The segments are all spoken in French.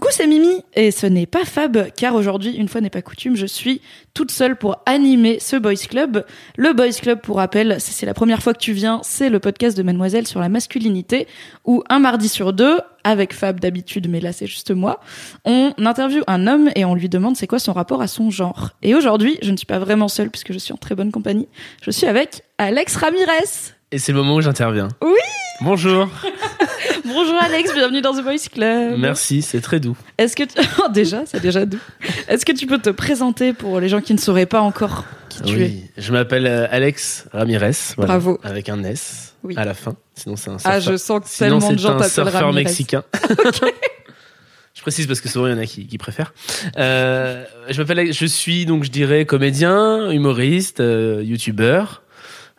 Coucou, c'est Mimi et ce n'est pas Fab car aujourd'hui, une fois n'est pas coutume, je suis toute seule pour animer ce Boys Club. Le Boys Club, pour rappel, si c'est la première fois que tu viens, c'est le podcast de Mademoiselle sur la masculinité où un mardi sur deux, avec Fab d'habitude, mais là c'est juste moi, on interviewe un homme et on lui demande c'est quoi son rapport à son genre. Et aujourd'hui, je ne suis pas vraiment seule puisque je suis en très bonne compagnie. Je suis avec Alex Ramirez. Et c'est le moment où j'interviens. Oui Bonjour. Bonjour Alex, bienvenue dans The Boys Club. Merci, c'est très doux. Est-ce que tu... Oh, déjà, c'est déjà doux. Est-ce que tu peux te présenter pour les gens qui ne sauraient pas encore qui tu es? Oui, je m'appelle euh, Alex Ramirez. voilà, Bravo. Avec un S Oui. à la fin. Sinon, c'est un Ah, surfeur. je sens que Sinon, tellement de c'est gens un t'appellent surfeur Ramirez. mexicain. je précise parce que souvent il y en a qui, qui préfèrent. Euh, je m'appelle, je suis donc je dirais comédien, humoriste, euh, youtubeur.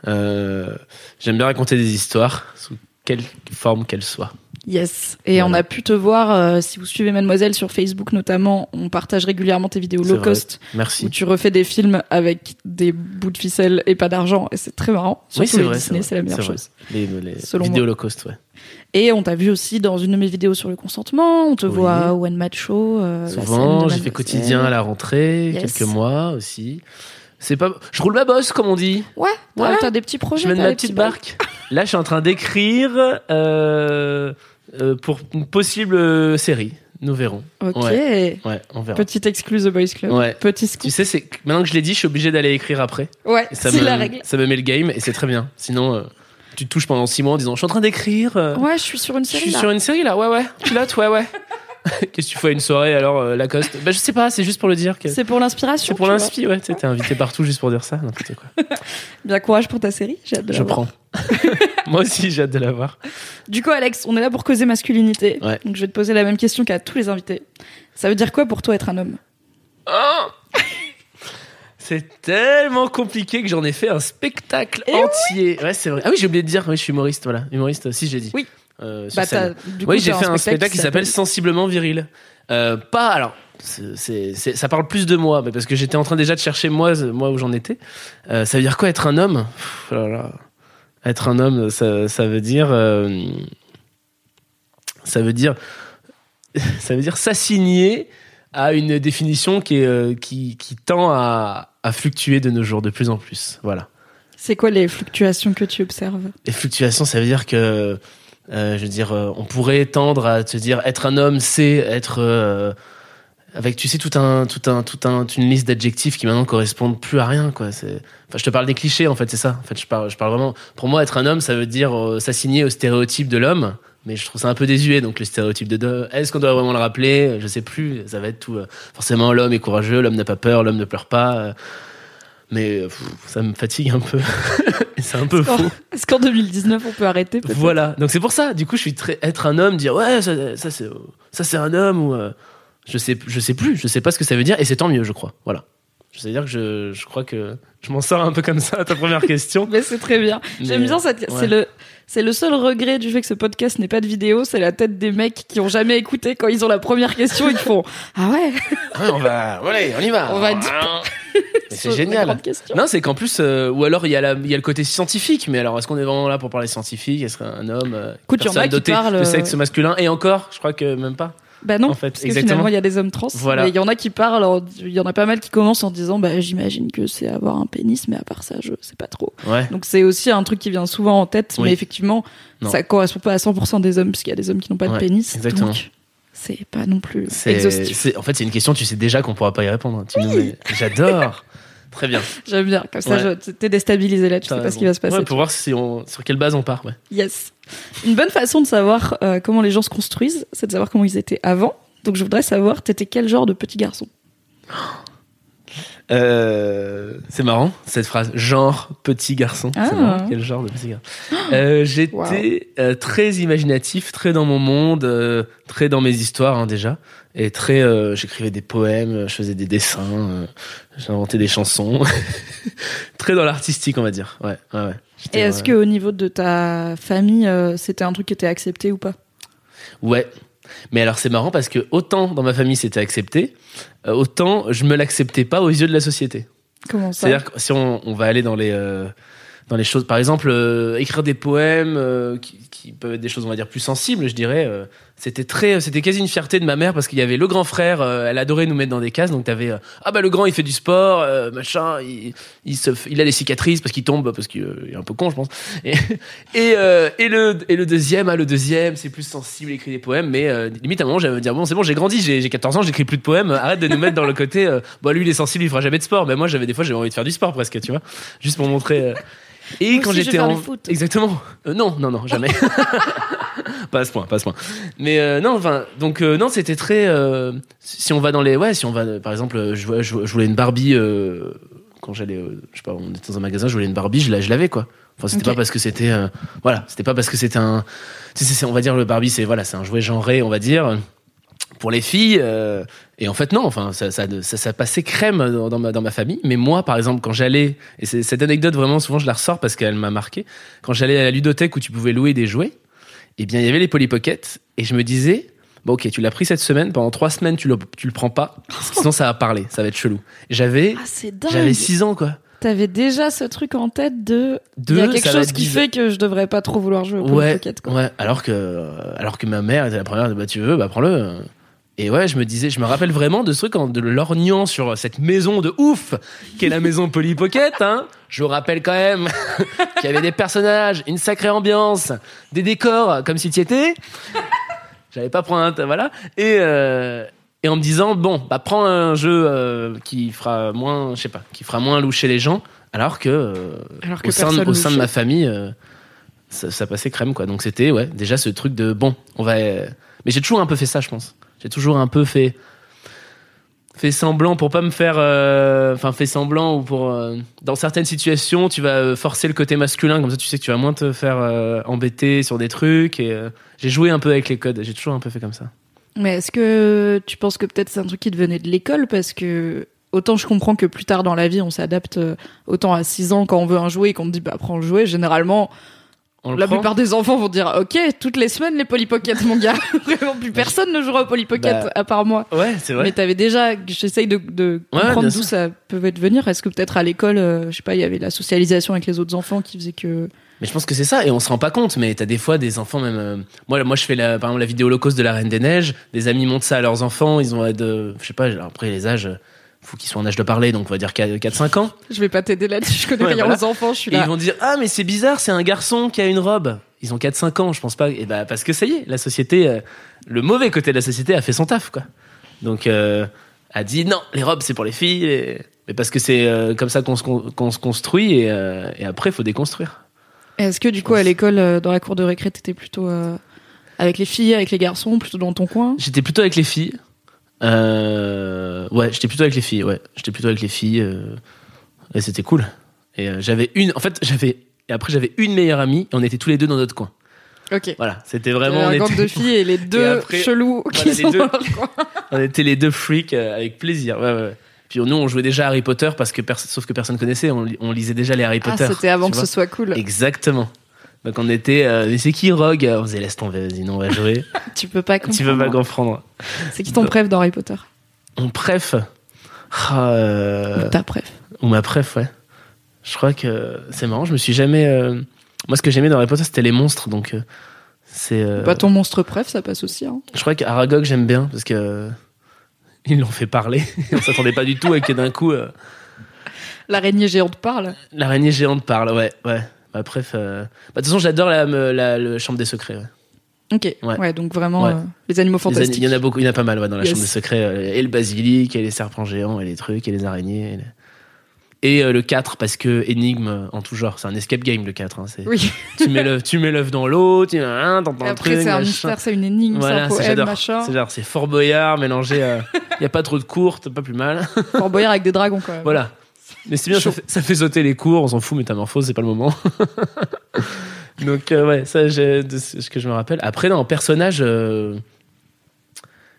Euh, J'aime bien raconter des histoires sous quelque forme qu'elles soient. Yes. Et on a pu te voir, euh, si vous suivez Mademoiselle sur Facebook notamment, on partage régulièrement tes vidéos low vrai. cost Merci. où tu refais des films avec des bouts de ficelle et pas d'argent et c'est très marrant. Oui, c'est vrai. Disney, c'est la meilleure chose. Les, les Selon vidéos moi. low cost, ouais. Et on t'a vu aussi dans une de mes vidéos sur le consentement, on te Oui. voit au One Match Show. euh, Souvent, j'ai fait quotidien à la rentrée, Yes. quelques mois aussi. C'est pas, je roule ma bosse comme on dit. Ouais, t'as Ouais. t'as des petits projets. Je mène ma petite barque. Là, je suis en train d'écrire euh, euh, pour une possible euh, série. Nous verrons. Ok. Ouais, on verra. Petite excluse The Boys Club. Ouais. Petit Tu scoop. sais, c'est que maintenant que je l'ai dit, je suis obligé d'aller écrire après. Ouais, c'est me, la règle. ça me met le game et c'est très bien. Sinon, euh, tu te touches pendant six mois en disant, je suis en train d'écrire. euh, Ouais, je suis sur une je série suis là. sur une série là. Ouais, ouais. Pilote, ouais, ouais. Qu'est-ce que tu fais à une soirée alors, euh, Lacoste Bah, je sais pas. C'est juste pour le dire que. C'est pour l'inspiration. C'est pour l'inspi, ouais. T'es invité partout juste pour dire ça. Quoi. Bien courage pour ta série. J'ai hâte de la Je voir. prends. Moi aussi, j'ai hâte de la voir. Du coup, Alex, on est là pour causer masculinité. Ouais. Donc, je vais te poser la même question qu'à tous les invités. Ça veut dire quoi pour toi être un homme? Oh c'est tellement compliqué que j'en ai fait un spectacle Eh entier. Ouais, c'est vrai. Ah oui, j'ai oublié de dire, oui, je suis humoriste, voilà. Humoriste, si, j'ai dit. Oui. Euh, sur Bah, scène. t'as- du coup, Oui, j'ai fait un spectacle qui s'appelle Sensiblement viril. Euh, pas, alors, c'est, c'est- c'est- ça parle plus de moi, mais parce que j'étais en train déjà de chercher moi, moi où j'en étais. Euh, ça veut dire quoi être un homme? Pff, oh là là. Être un homme, ça, ça veut dire. euh, ça veut dire. Ça veut dire s'assigner à une définition qui, est, euh, qui, qui tend à, à fluctuer de nos jours de plus en plus. Voilà. C'est quoi les fluctuations que tu observes? Les fluctuations, ça veut dire que, euh, je veux dire, euh, on pourrait tendre à te dire être un homme, c'est être euh, avec, tu sais, tout un, tout un, tout un, une liste d'adjectifs qui maintenant correspondent plus à rien, quoi. Enfin, je te parle des clichés, en fait, c'est ça. En fait, je parle, je parle vraiment. Pour moi, être un homme, ça veut dire s'assigner au stéréotype de l'homme. Mais je trouve ça un peu désuet, donc le stéréotype de. Est-ce qu'on doit vraiment le rappeler? Je sais plus. Ça va être tout. forcément, l'homme est courageux, l'homme n'a pas peur, l'homme ne pleure pas. Mais pff, ça me fatigue un peu. Et c'est un peu qu'en- faux. Est-ce qu'en 2019, on peut arrêter Voilà. Donc c'est pour ça. Du coup, je suis très être un homme, dire ouais, ça, ça c'est ça c'est un homme ou euh, je sais je sais plus, je sais pas ce que ça veut dire et c'est tant mieux, je crois. Voilà. C'est-à-dire que je, je crois que je m'en sors un peu comme ça à ta première question. Mais c'est très bien. J'aime bien cette. ouais. C'est le. C'est le seul regret du fait que ce podcast n'est pas de vidéo, c'est la tête des mecs qui ont jamais écouté quand ils ont la première question, ils font ah ouais, Ah ouais, on va, allez, on y va. On va deep. C'est génial. Non, c'est qu'en plus, euh, ou alors il y, a la- il y a le côté scientifique, mais alors est-ce qu'on est vraiment là pour parler scientifique? Est-ce qu'un homme, euh, Écoute, personne qui dotée parlent, de euh, sexe masculin, et encore, je crois que même pas. Bah non, En fait, parce que exactement. finalement il y a des hommes trans. Voilà. Mais il y en a qui parlent, il y en a pas mal qui commencent en disant bah j'imagine que c'est avoir un pénis, mais à part ça je sais pas trop. Ouais. Donc c'est aussi un truc qui vient souvent en tête, Oui. mais effectivement Non. ça correspond pas à 100% des hommes, puisqu'il y a des hommes qui n'ont pas de pénis. exactement. Donc c'est pas non plus exhaustif. en fait, c'est une question, tu sais déjà qu'on pourra pas y répondre. Tu J'adore. Très bien. J'aime bien, comme ça Ouais. t'es déstabilisé là, tu sais pas ce qui va se passer. Ouais, pour voir si on, sur quelle base on part. Ouais. Yes. Une bonne façon de savoir euh, comment les gens se construisent, c'est de savoir comment ils étaient avant. Donc je voudrais savoir, t'étais quel genre de petit garçon? Euh, c'est marrant cette phrase. Genre petit garçon. Ah. C'est marrant. Quel genre de petit garçon Euh, J'étais Wow. euh, très imaginatif, très dans mon monde, euh, très dans mes histoires hein, déjà, et très. euh, J'écrivais des poèmes, je faisais des dessins, euh, j'inventais des chansons. très dans l'artistique, on va dire. Ouais, ouais, ouais. Et est-ce euh, que au niveau de ta famille, euh, c'était un truc qui était accepté ou pas? Ouais. Mais alors c'est marrant parce que autant dans ma famille c'était accepté, euh, autant je me l'acceptais pas aux yeux de la société. Comment ça? C'est-à-dire que si on, on va aller dans les euh, dans les choses, par exemple, euh, écrire des poèmes euh, qui, qui peuvent être des choses, on va dire, plus sensibles, je dirais. Euh, c'était très, c'était quasi une fierté de ma mère parce qu'il y avait le grand frère. euh, elle adorait nous mettre dans des cases. Donc t'avais euh, ah bah le grand il fait du sport, euh, machin, il, il se, il a des cicatrices parce qu'il tombe parce qu'il euh, est un peu con, je pense. Et et, euh, et le et le deuxième, ah le deuxième, c'est plus sensible, il écrit des poèmes, mais euh, limite à un moment j'allais me dire bon c'est bon j'ai grandi, j'ai j'ai 14 ans, j'écris plus de poèmes, arrête de nous mettre dans le côté euh, bon lui il est sensible, il fera jamais de sport. Mais moi j'avais des fois j'avais envie de faire du sport presque, tu vois, juste pour montrer. euh, et Moi quand j'étais en foot. exactement Euh, non non non jamais pas à ce point pas à ce point. Mais euh, non enfin donc euh, non c'était très euh, si on va dans les ouais si on va par exemple je, voulais- je, je voulais une Barbie quand j'allais je sais pas on était dans un magasin je voulais une Barbie je la- je l'avais quoi. Enfin c'était pas parce que c'était voilà c'était pas parce que c'était un tu sais, c'est- on va dire le Barbie c'est voilà c'est un jouet genré on va dire pour les filles euh, et en fait non enfin ça, ça, ça, ça passait crème dans, dans ma, dans ma famille. Mais moi par exemple quand j'allais et cette anecdote vraiment souvent je la ressors parce qu'elle m'a marqué. Quand j'allais à la ludothèque où tu pouvais louer des jouets eh bien il y avait les Polly Pocket et je me disais bon ok tu l'as pris cette semaine pendant trois semaines tu le, tu le prends pas parce que sinon ça va parler ça va être chelou j'avais Ah, j'avais six ans quoi T'avais déjà ce truc en tête de. Il y a quelque chose qui fait que je devrais pas trop vouloir jouer au Polly ouais, Pocket, quoi. ouais. Alors que, alors que ma mère était la première, bah tu veux, bah prends-le. Et ouais, je me disais, je me rappelle vraiment de ce truc en de lorgnant sur cette maison de ouf qu'est la maison Polly Pocket. Hein. Je vous rappelle quand même qu'il y avait des personnages, une sacrée ambiance, des décors comme si tu étais. J'allais pas prendre un, voilà. Et euh, et en me disant bon, bah prends un jeu euh, qui fera moins, je sais pas, qui fera moins loucher les gens, alors que, euh, Alors que au sein, de- personne au sein de louchait. ma famille, ça, ça passait crème quoi. Donc c'était ouais, déjà ce truc de bon, on va. Mais j'ai toujours un peu fait ça, je pense. J'ai toujours un peu fait fait semblant pour pas me faire euh, enfin fait semblant ou pour euh, dans certaines situations tu vas euh, forcer le côté masculin. Comme ça tu sais que tu vas moins te faire embêter sur des trucs. Et j'ai joué un peu avec les codes. J'ai toujours un peu fait comme ça. Mais est-ce que tu penses que peut-être c'est un truc qui devenait de l'école? Parce que autant je comprends que plus tard dans la vie on s'adapte autant à 6 ans quand on veut un jouet et qu'on te dit bah prends le jouet généralement On la plupart des enfants vont dire ok toutes les semaines les Polly Pocket mon gars vraiment plus personne ne jouera au Polly Pocket Bah, à part moi ouais c'est vrai mais t'avais déjà j'essaye de, de Ouais, comprendre d'où ça peut venir est-ce que peut-être à l'école euh, je sais pas il y avait la socialisation avec les autres enfants qui faisait que Mais je pense que c'est ça, et on se rend pas compte, mais t'as des fois des enfants même. euh, moi, moi, je fais la, par exemple la vidéo holocauste de la Reine des Neiges. Des amis montrent ça à leurs enfants, ils ont de, je sais pas, après les âges, faut qu'ils soient en âge de parler, donc on va dire 4-5 ans. je vais pas t'aider là-dessus je connais Ouais, rien voilà. aux enfants je suis Et là ils vont dire ah mais c'est bizarre, c'est un garçon qui a une robe. Ils ont 4-5 ans, je pense pas. Et bah parce que ça y est, la société, euh, le mauvais côté de la société a fait son taf quoi. Donc euh, a dit non, les robes c'est pour les filles. et- Mais parce que c'est euh, comme ça qu'on se, con- qu'on se construit et, et après faut déconstruire. Est-ce que du coup à l'école, dans la cour de récré, t'étais plutôt avec les filles, avec les garçons, plutôt dans ton coin? J'étais plutôt avec les filles. Euh, ouais, j'étais plutôt avec les filles. Ouais, j'étais plutôt avec les filles. euh, et c'était cool. Et euh, j'avais une. En fait, j'avais. Et après, j'avais une meilleure amie. Et on était tous les deux dans notre coin. Ok. Voilà, c'était vraiment. un On était, de filles et les deux après, chelous voilà, qui les sont deux. dans leur coin. on était les deux freaks euh, avec plaisir. Ouais, ouais. ouais. Puis nous, on jouait déjà à Harry Potter parce que sauf que personne connaissait. On, li- on lisait déjà les Harry Ah, Potter. c'était avant tu que vois. ce soit cool. Exactement. Donc on était. euh, mais c'est qui Rogue? On faisait laisse tomber, vas-y, non, on va jouer. Tu peux pas comprendre. tu veux pas comprendre. C'est qui ton préf dans Harry Potter? On préf? Ah, euh, Ou Ta préf. Ou ma préf, ouais. Je crois que c'est marrant, je me suis jamais. euh, Moi, ce que j'aimais dans Harry Potter, c'était les monstres, donc c'est. euh, Bah, ton monstre préf, ça passe aussi. Hein. Je crois qu'Aragog, j'aime bien, parce que. Ils l'ont fait parler. On s'attendait pas du tout, et que d'un coup, L'araignée géante parle. l'araignée géante parle, ouais, ouais. Ma préf. euh, bah, De toute façon, j'adore la, la, Chambre des Secrets, ouais. Ok. Ouais, Ouais. donc vraiment Ouais. euh, les animaux fantastiques. Il y en a beaucoup, il y en a pas mal, ouais, dans la Yes. Chambre des Secrets. euh, Et le basilic, et les serpents géants, et les trucs, et les araignées. et les- Et euh, le 4, parce que énigme en tout genre, c'est un escape game le 4. hein, Oui. tu mets l'œuf, tu mets l'œuf dans l'eau, tu hein, t'entends un après, truc, c'est un mystère, c'est une énigme, Voilà, c'est c'est- poème, j'adore. machin. C'est genre, c'est Fort Boyard mélangé. Il y a pas trop de courtes, pas plus mal. Fort Boyard avec des dragons, même. voilà. Mais c'est bien, ça fait, ça fait sauter les cours, on s'en fout, métamorphose, c'est pas le moment. Donc, euh, ouais, ça, j'ai- de ce que je me rappelle. Après, non, personnage, euh,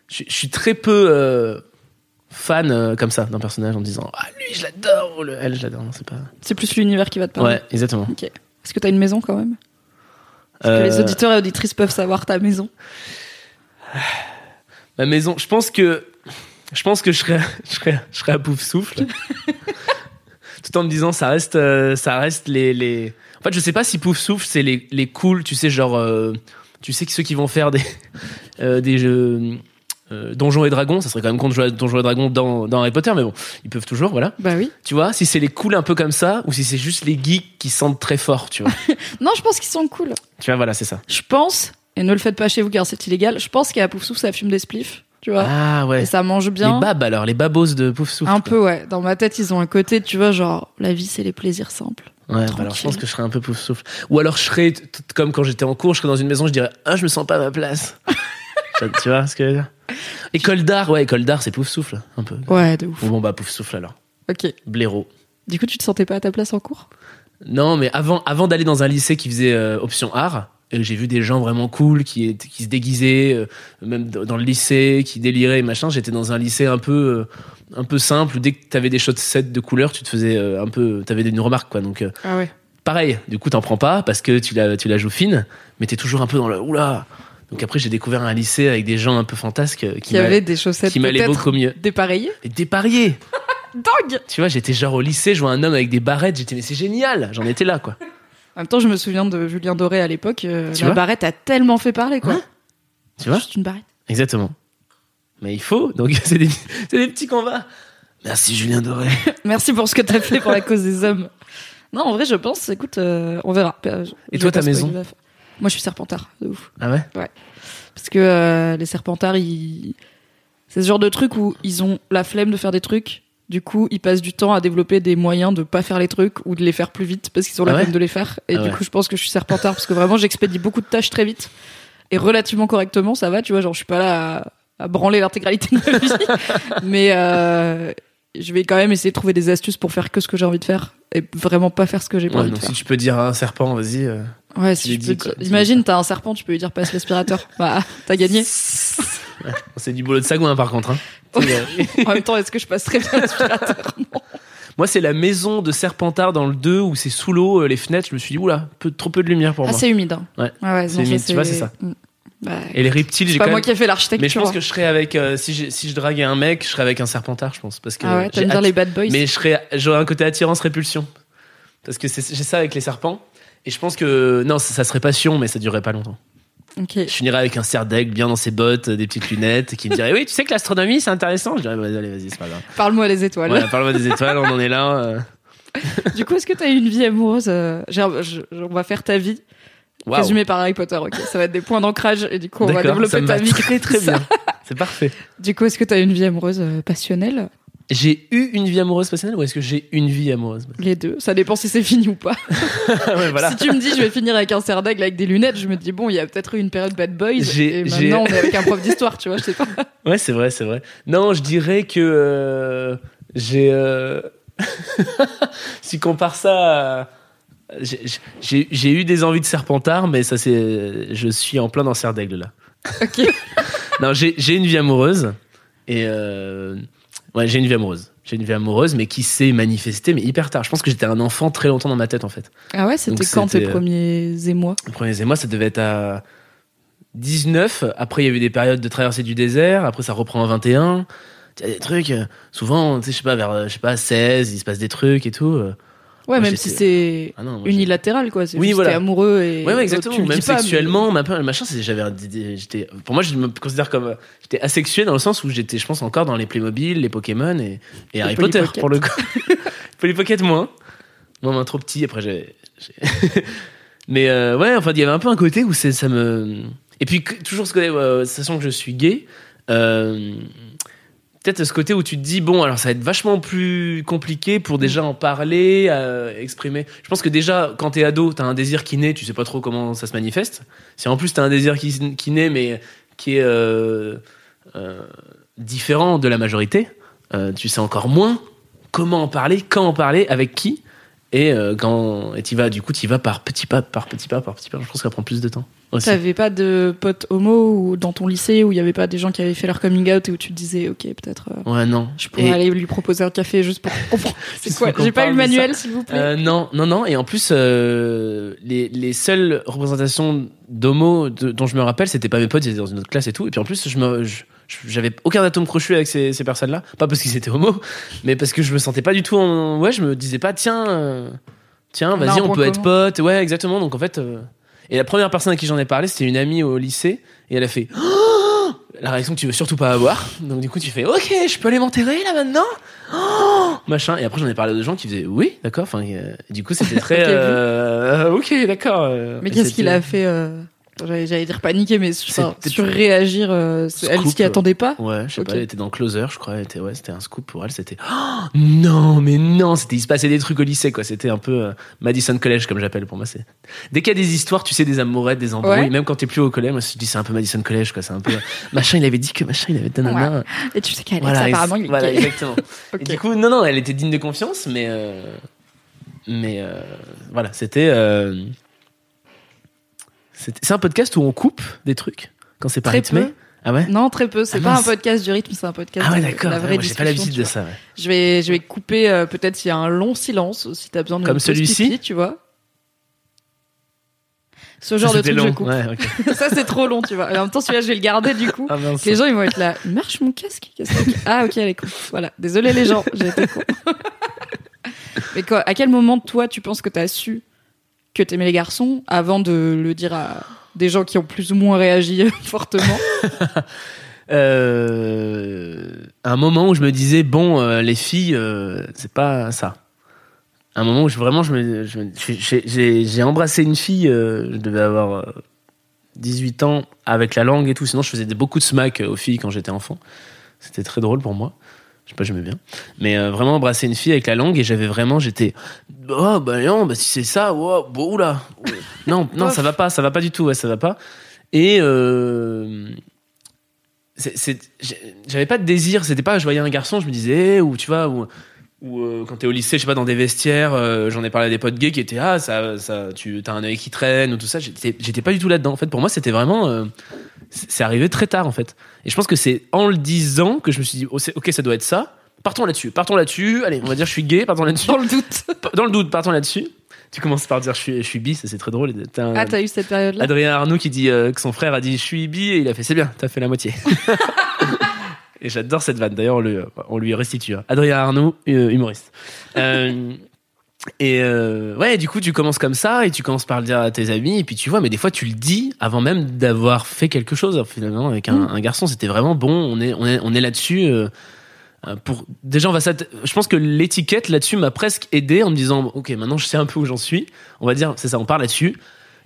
je suis très peu euh, fan comme ça d'un personnage en disant Ah, lui, je l'adore, ou le elle, je l'adore. Non, c'est pas. C'est plus l'univers qui va te parler. Ouais, exactement. Ok. Est-ce que t'as une maison, quand même? Que Euh, les auditeurs et auditrices peuvent savoir ta maison? Ma maison, je pense que je pense que je serais je serais je serais à pouf souffle. Tout en me disant ça reste euh, ça reste les les En fait, je sais pas si pouf souffle c'est les les cool, tu sais genre euh, tu sais que ceux qui vont faire des euh, des jeux Donjons et Dragons, ça serait quand même con de jouer à Donjons et Dragons dans, dans Harry Potter, mais bon, ils peuvent toujours, voilà. Bah oui. Tu vois, si c'est les cools un peu comme ça, ou si c'est juste les geeks qui sentent très fort, tu vois. Non, je pense qu'ils sont cool. tu vois, voilà, c'est ça. Je pense, et ne le faites pas chez vous car c'est illégal, je pense qu'à Pouf Souffle, ça fume des spliffs, tu vois. Ah ouais. Et ça mange bien. Les babs alors, les babos de pouf souffle. Un quoi. peu, ouais. Dans ma tête, ils ont un côté, tu vois, genre, la vie, c'est les plaisirs simples. Ouais, bah alors je pense que je serais un peu pouf souffle. Ou alors je serais comme quand j'étais en cours, je serais dans une maison, je dirais ah je me sens pas à ma place. tu vois ce que je veux dire? École d'art, ouais, école d'art, c'est pouf souffle un peu. Ouais, de ouf. Bon, bah pouf souffle alors. Ok. Blaireau. Du coup, tu te sentais pas à ta place en cours? Non, mais avant, avant d'aller dans un lycée qui faisait euh, option art, j'ai vu des gens vraiment cool qui, se déguisaient, euh, même dans le lycée, qui déliraient et machin. J'étais dans un lycée un peu, euh, un peu simple où dès que t'avais des chaussettes de couleur, tu te faisais euh, un peu, t'avais une remarque quoi. Donc Ah ouais. pareil, du coup t'en prends pas parce que tu la, tu la joues fine, mais t'es toujours un peu dans le oula. Donc après j'ai découvert un lycée avec des gens un peu fantasques qui, m'allaient- des chaussettes qui m'allaient beaucoup mieux. dépareillées. Et dépareillés Dingue Tu vois, j'étais genre au lycée, je vois un homme avec des barrettes, j'étais mais c'est génial, j'en étais là quoi. En même temps, je me souviens de Julien Doré à l'époque. euh, la barrette a tellement fait parler, quoi. Hein Tu vois Juste une barrette. Exactement. Mais il faut, donc c'est des, c'est des petits combats. Merci Julien Doré. Merci pour ce que t'as fait pour la cause des hommes. Non, en vrai, je pense, écoute, euh, on verra. Euh, je- Et toi, ta maison Moi, je suis serpentard, de ouf. Ah ouais Parce que euh, les serpentards, ils... c'est ce genre de truc où ils ont la flemme de faire des trucs. Du coup, ils passent du temps à développer des moyens de pas faire les trucs ou de les faire plus vite parce qu'ils ont la Ah ouais flemme de les faire. Et Ah du ouais. coup, je pense que je suis serpentard parce que vraiment, j'expédie beaucoup de tâches très vite et relativement correctement. Ça va, tu vois, genre, je suis pas là à, à branler l'intégralité de ma vie. Mais euh, je vais quand même essayer de trouver des astuces pour faire que ce que j'ai envie de faire et vraiment pas faire ce que j'ai pas Ouais, envie de faire. si tu peux dire à un serpent, vas-y. euh. Ouais, tu si je dit, peux te- tu Imagine, t'as un serpent, tu peux lui dire passe l'aspirateur. Bah, t'as gagné. C'est du boulot de sagouin par contre. hein. Tu En même temps, est-ce que je passe très bien l'aspirateur. Moi, c'est la maison de Serpentard dans le 2 où c'est sous l'eau, euh, les fenêtres. Je me suis dit, oula, peu, trop peu de lumière pour Ah, moi. c'est humide. hein. Ouais. Ah ouais, C'est humide, tu vois, c'est ça. Bah, Et les reptiles, j'ai pas quand moi même. qui ai fait l'architecture. Mais je pense hein. que je serais avec. euh, si, j'ai- si je draguais un mec, je serais avec un Serpentard, je pense. Parce que Ah ouais, t'aimes bien les bad boys Mais je serais, j'aurais un côté attirance-répulsion. Parce que c'est- j'ai ça avec les serpents. Et je pense que. Non, ça, ça serait passion, mais ça durerait pas longtemps. Je finirais avec un cerf d'aigle bien dans ses bottes, euh, des petites lunettes, qui me dirait Oui, tu sais que l'astronomie, c'est intéressant. Je dirais Vas-y, allez, vas-y, c'est pas grave. Parle-moi les étoiles. Voilà, parle-moi des étoiles, on en est là. euh. Du coup, est-ce que t'as eu une vie amoureuse euh, je- On va faire ta vie. Waouh. Résumé par Harry Potter, ok. Ça va être des points d'ancrage et du coup, on va développer ta vie. très très bien. C'est parfait. Du coup, est-ce que t'as eu une vie amoureuse passionnelle? J'ai eu une vie amoureuse passionnelle ou est-ce que j'ai une vie amoureuse Les deux. Ça dépend si c'est fini ou pas. Ouais, voilà. Si tu me dis je vais finir avec un cerf d'aigle avec des lunettes, je me dis bon, il y a peut-être eu une période bad boys et maintenant on est avec un prof d'histoire, tu vois, je sais pas. Ouais, c'est vrai, c'est vrai. Non, je dirais que euh, j'ai. euh, si on compare ça. à- j'ai- eu des envies de serpentard, mais ça c'est. Je suis en plein dans cerf d'aigle là. Ok. Non, j'ai j'ai une vie amoureuse. Et. euh, Ouais, j'ai une vie amoureuse. J'ai une vie amoureuse, mais qui s'est manifestée, mais hyper tard. Je pense que j'étais un enfant très longtemps dans ma tête, en fait. Ah ouais, c'était quand tes euh, premiers émois? Les premiers émois, ça devait être à 19. Après, il y a eu des périodes de traversée du désert. Après, ça reprend à 21. Il y a des trucs, euh, souvent, tu sais, je sais pas, vers, euh, je sais pas, 16, il se passe des trucs et tout. Ouais, moi, même si c'est Ah unilatéral quoi, c'est Oui, voilà. amoureux et Ouais, ouais, exactement. Même pas, mais- sexuellement, ma peur, machin, c'est- j'avais, j'étais, pour moi, je me considère comme, j'étais asexué dans le sens où j'étais, je pense, encore dans les Playmobil, les Pokémon et, et Harry Potter, pour le coup. Polly Pocket, moins. Moi, moins trop petit, après, j'ai, Mais, euh, ouais, enfin, il y avait un peu un côté où ça me, et puis, toujours ce côté, euh, sachant que je suis gay, euh, peut-être ce côté où tu te dis bon alors ça va être vachement plus compliqué pour déjà en parler euh, exprimer. Je pense que déjà quand t'es ado t'as un désir qui naît tu sais pas trop comment ça se manifeste. Si en plus t'as un désir qui, qui naît mais qui est euh, euh, différent de la majorité tu sais encore moins comment en parler quand en parler avec qui. Et quand et tu vas du coup tu vas par petit pas par petit pas par petit pas. Je pense que ça prend plus de temps. T'avais pas de potes homo ou dans ton lycée où il y avait pas des gens qui avaient fait leur coming out et où tu te disais, ok, peut-être euh, ouais non je pourrais Et- aller lui proposer un café juste pour comprendre. C'est quoi J'ai pas eu le manuel, s'il vous plaît. Euh, non, non, non. Et en plus, euh, les, les seules représentations d'homo dont je me rappelle, c'était pas mes potes, ils étaient dans une autre classe et tout. Et puis en plus, je me, je- j'avais aucun atome crochu avec ces, ces personnes-là. Pas parce qu'ils étaient homo, mais parce que je me sentais pas du tout en. Ouais, je me disais pas, tiens, euh, tiens, vas-y, on peut être potes. Ouais, exactement. Donc en fait. euh, Et la première personne à qui j'en ai parlé, c'était une amie au lycée. Et elle a fait. Oh la réaction que tu veux surtout pas avoir. Donc du coup, tu fais OK, je peux aller m'enterrer là maintenant? Oh Machin. Et après, j'en ai parlé à des gens qui faisaient Oui, d'accord. Enfin, euh, du coup, c'était très. Euh, ok, d'accord. Mais qu'est-ce qu'il a fait euh, J'allais dire paniquer, mais enfin, C'était- surréagir. Euh, elle s'y attendait pas. Ouais, je sais pas, elle était dans Closer, je crois. Elle était, ouais, c'était un scoop pour elle. C'était Oh, non, mais non, c'était il se passait des trucs au lycée, quoi. C'était un peu euh, Madison College, comme j'appelle pour moi. C'est dès qu'il y a des histoires, tu sais, des amourettes, des embrouilles, Ouais. même quand t'es plus au collège, moi je dis c'est un peu Madison College, quoi. C'est un peu machin. Il avait dit que machin, il avait nanana. Et tu sais qu'Alex, Voilà, apparemment, il est voilà, exactement. Et du coup, non, non, elle était digne de confiance, mais euh, mais euh, voilà, euh, c'était- c'est un podcast où on coupe des trucs quand c'est pas Très rythmé. peu. Ah ouais. Non, très peu. C'est Ah, pas mince. un podcast du rythme, c'est un podcast Ah ouais, de la Ouais, vraie moi, j'ai pas l'habitude de ça. ouais. Je vais, je vais couper euh, peut-être s'il y a un long silence, si t'as besoin de Comme celui-ci tu vois. Ce genre Ça, de truc, je coupe. Ouais. Ça, c'est trop long, tu vois. Et en même temps, celui-là, je vais le garder, du coup. Ah mince. Les gens, ils vont être là. Marche mon casque Qu'est-ce que- Ah, ok, allez, cool. Voilà. Désolé, les gens, j'ai été con. Mais quoi, à quel moment, toi, tu penses que t'as su que t'aimais les garçons avant de le dire à des gens qui ont plus ou moins réagi fortement Euh, un moment où je me disais bon, euh, les filles, euh, c'est pas ça. Un moment où vraiment je me, j'ai- embrassé une fille, euh, je devais avoir euh, 18 ans avec la langue et tout. Sinon, je faisais beaucoup de smack euh, aux filles quand j'étais enfant. C'était très drôle pour moi. Je sais pas, j'aimais bien. Mais euh, vraiment embrasser une fille avec la langue et j'avais vraiment, j'étais, oh bah non, bah si c'est ça, wow, bon, oula, non, non, ça va pas, ça va pas du tout, ouais, ça va pas. Et euh, j'avais pas de désir, c'était pas, je voyais un garçon, je me disais, eh, ou tu vois, ou, ou euh, quand t'es au lycée, je sais pas, dans des vestiaires, euh, j'en ai parlé à des potes gays qui étaient, ah, ça, ça, tu as un œil qui traîne ou tout ça. J'étais pas du tout là-dedans. En fait, pour moi, c'était vraiment, c'est arrivé très tard en fait. Et je pense que c'est en le disant que je me suis dit, oh, ok, ça doit être ça. Partons là-dessus, partons là-dessus. Allez, on va dire, je suis gay, partons là-dessus. Dans le doute. Dans le doute, partons là-dessus. Tu commences par dire, je suis, je suis bi, ça c'est très drôle. Un- Ah, t'as eu cette période-là Adrien Arnaud qui dit euh, que son frère a dit je suis bi et il a fait c'est bien, t'as fait la moitié. et j'adore cette vanne. D'ailleurs, on, le- on lui restitue. hein. Adrien Arnaud, euh, humoriste. Euh, et euh, ouais, du coup, tu commences comme ça et tu commences par le dire à tes amis et puis tu vois, mais des fois tu le dis avant même d'avoir fait quelque chose. Finalement, avec un, un garçon, c'était vraiment bon. On est, on est, on est là-dessus. euh, euh, pour déjà on va je pense que l'étiquette là-dessus m'a presque aidé en me disant ok maintenant je sais un peu où j'en suis on va dire c'est ça on part là-dessus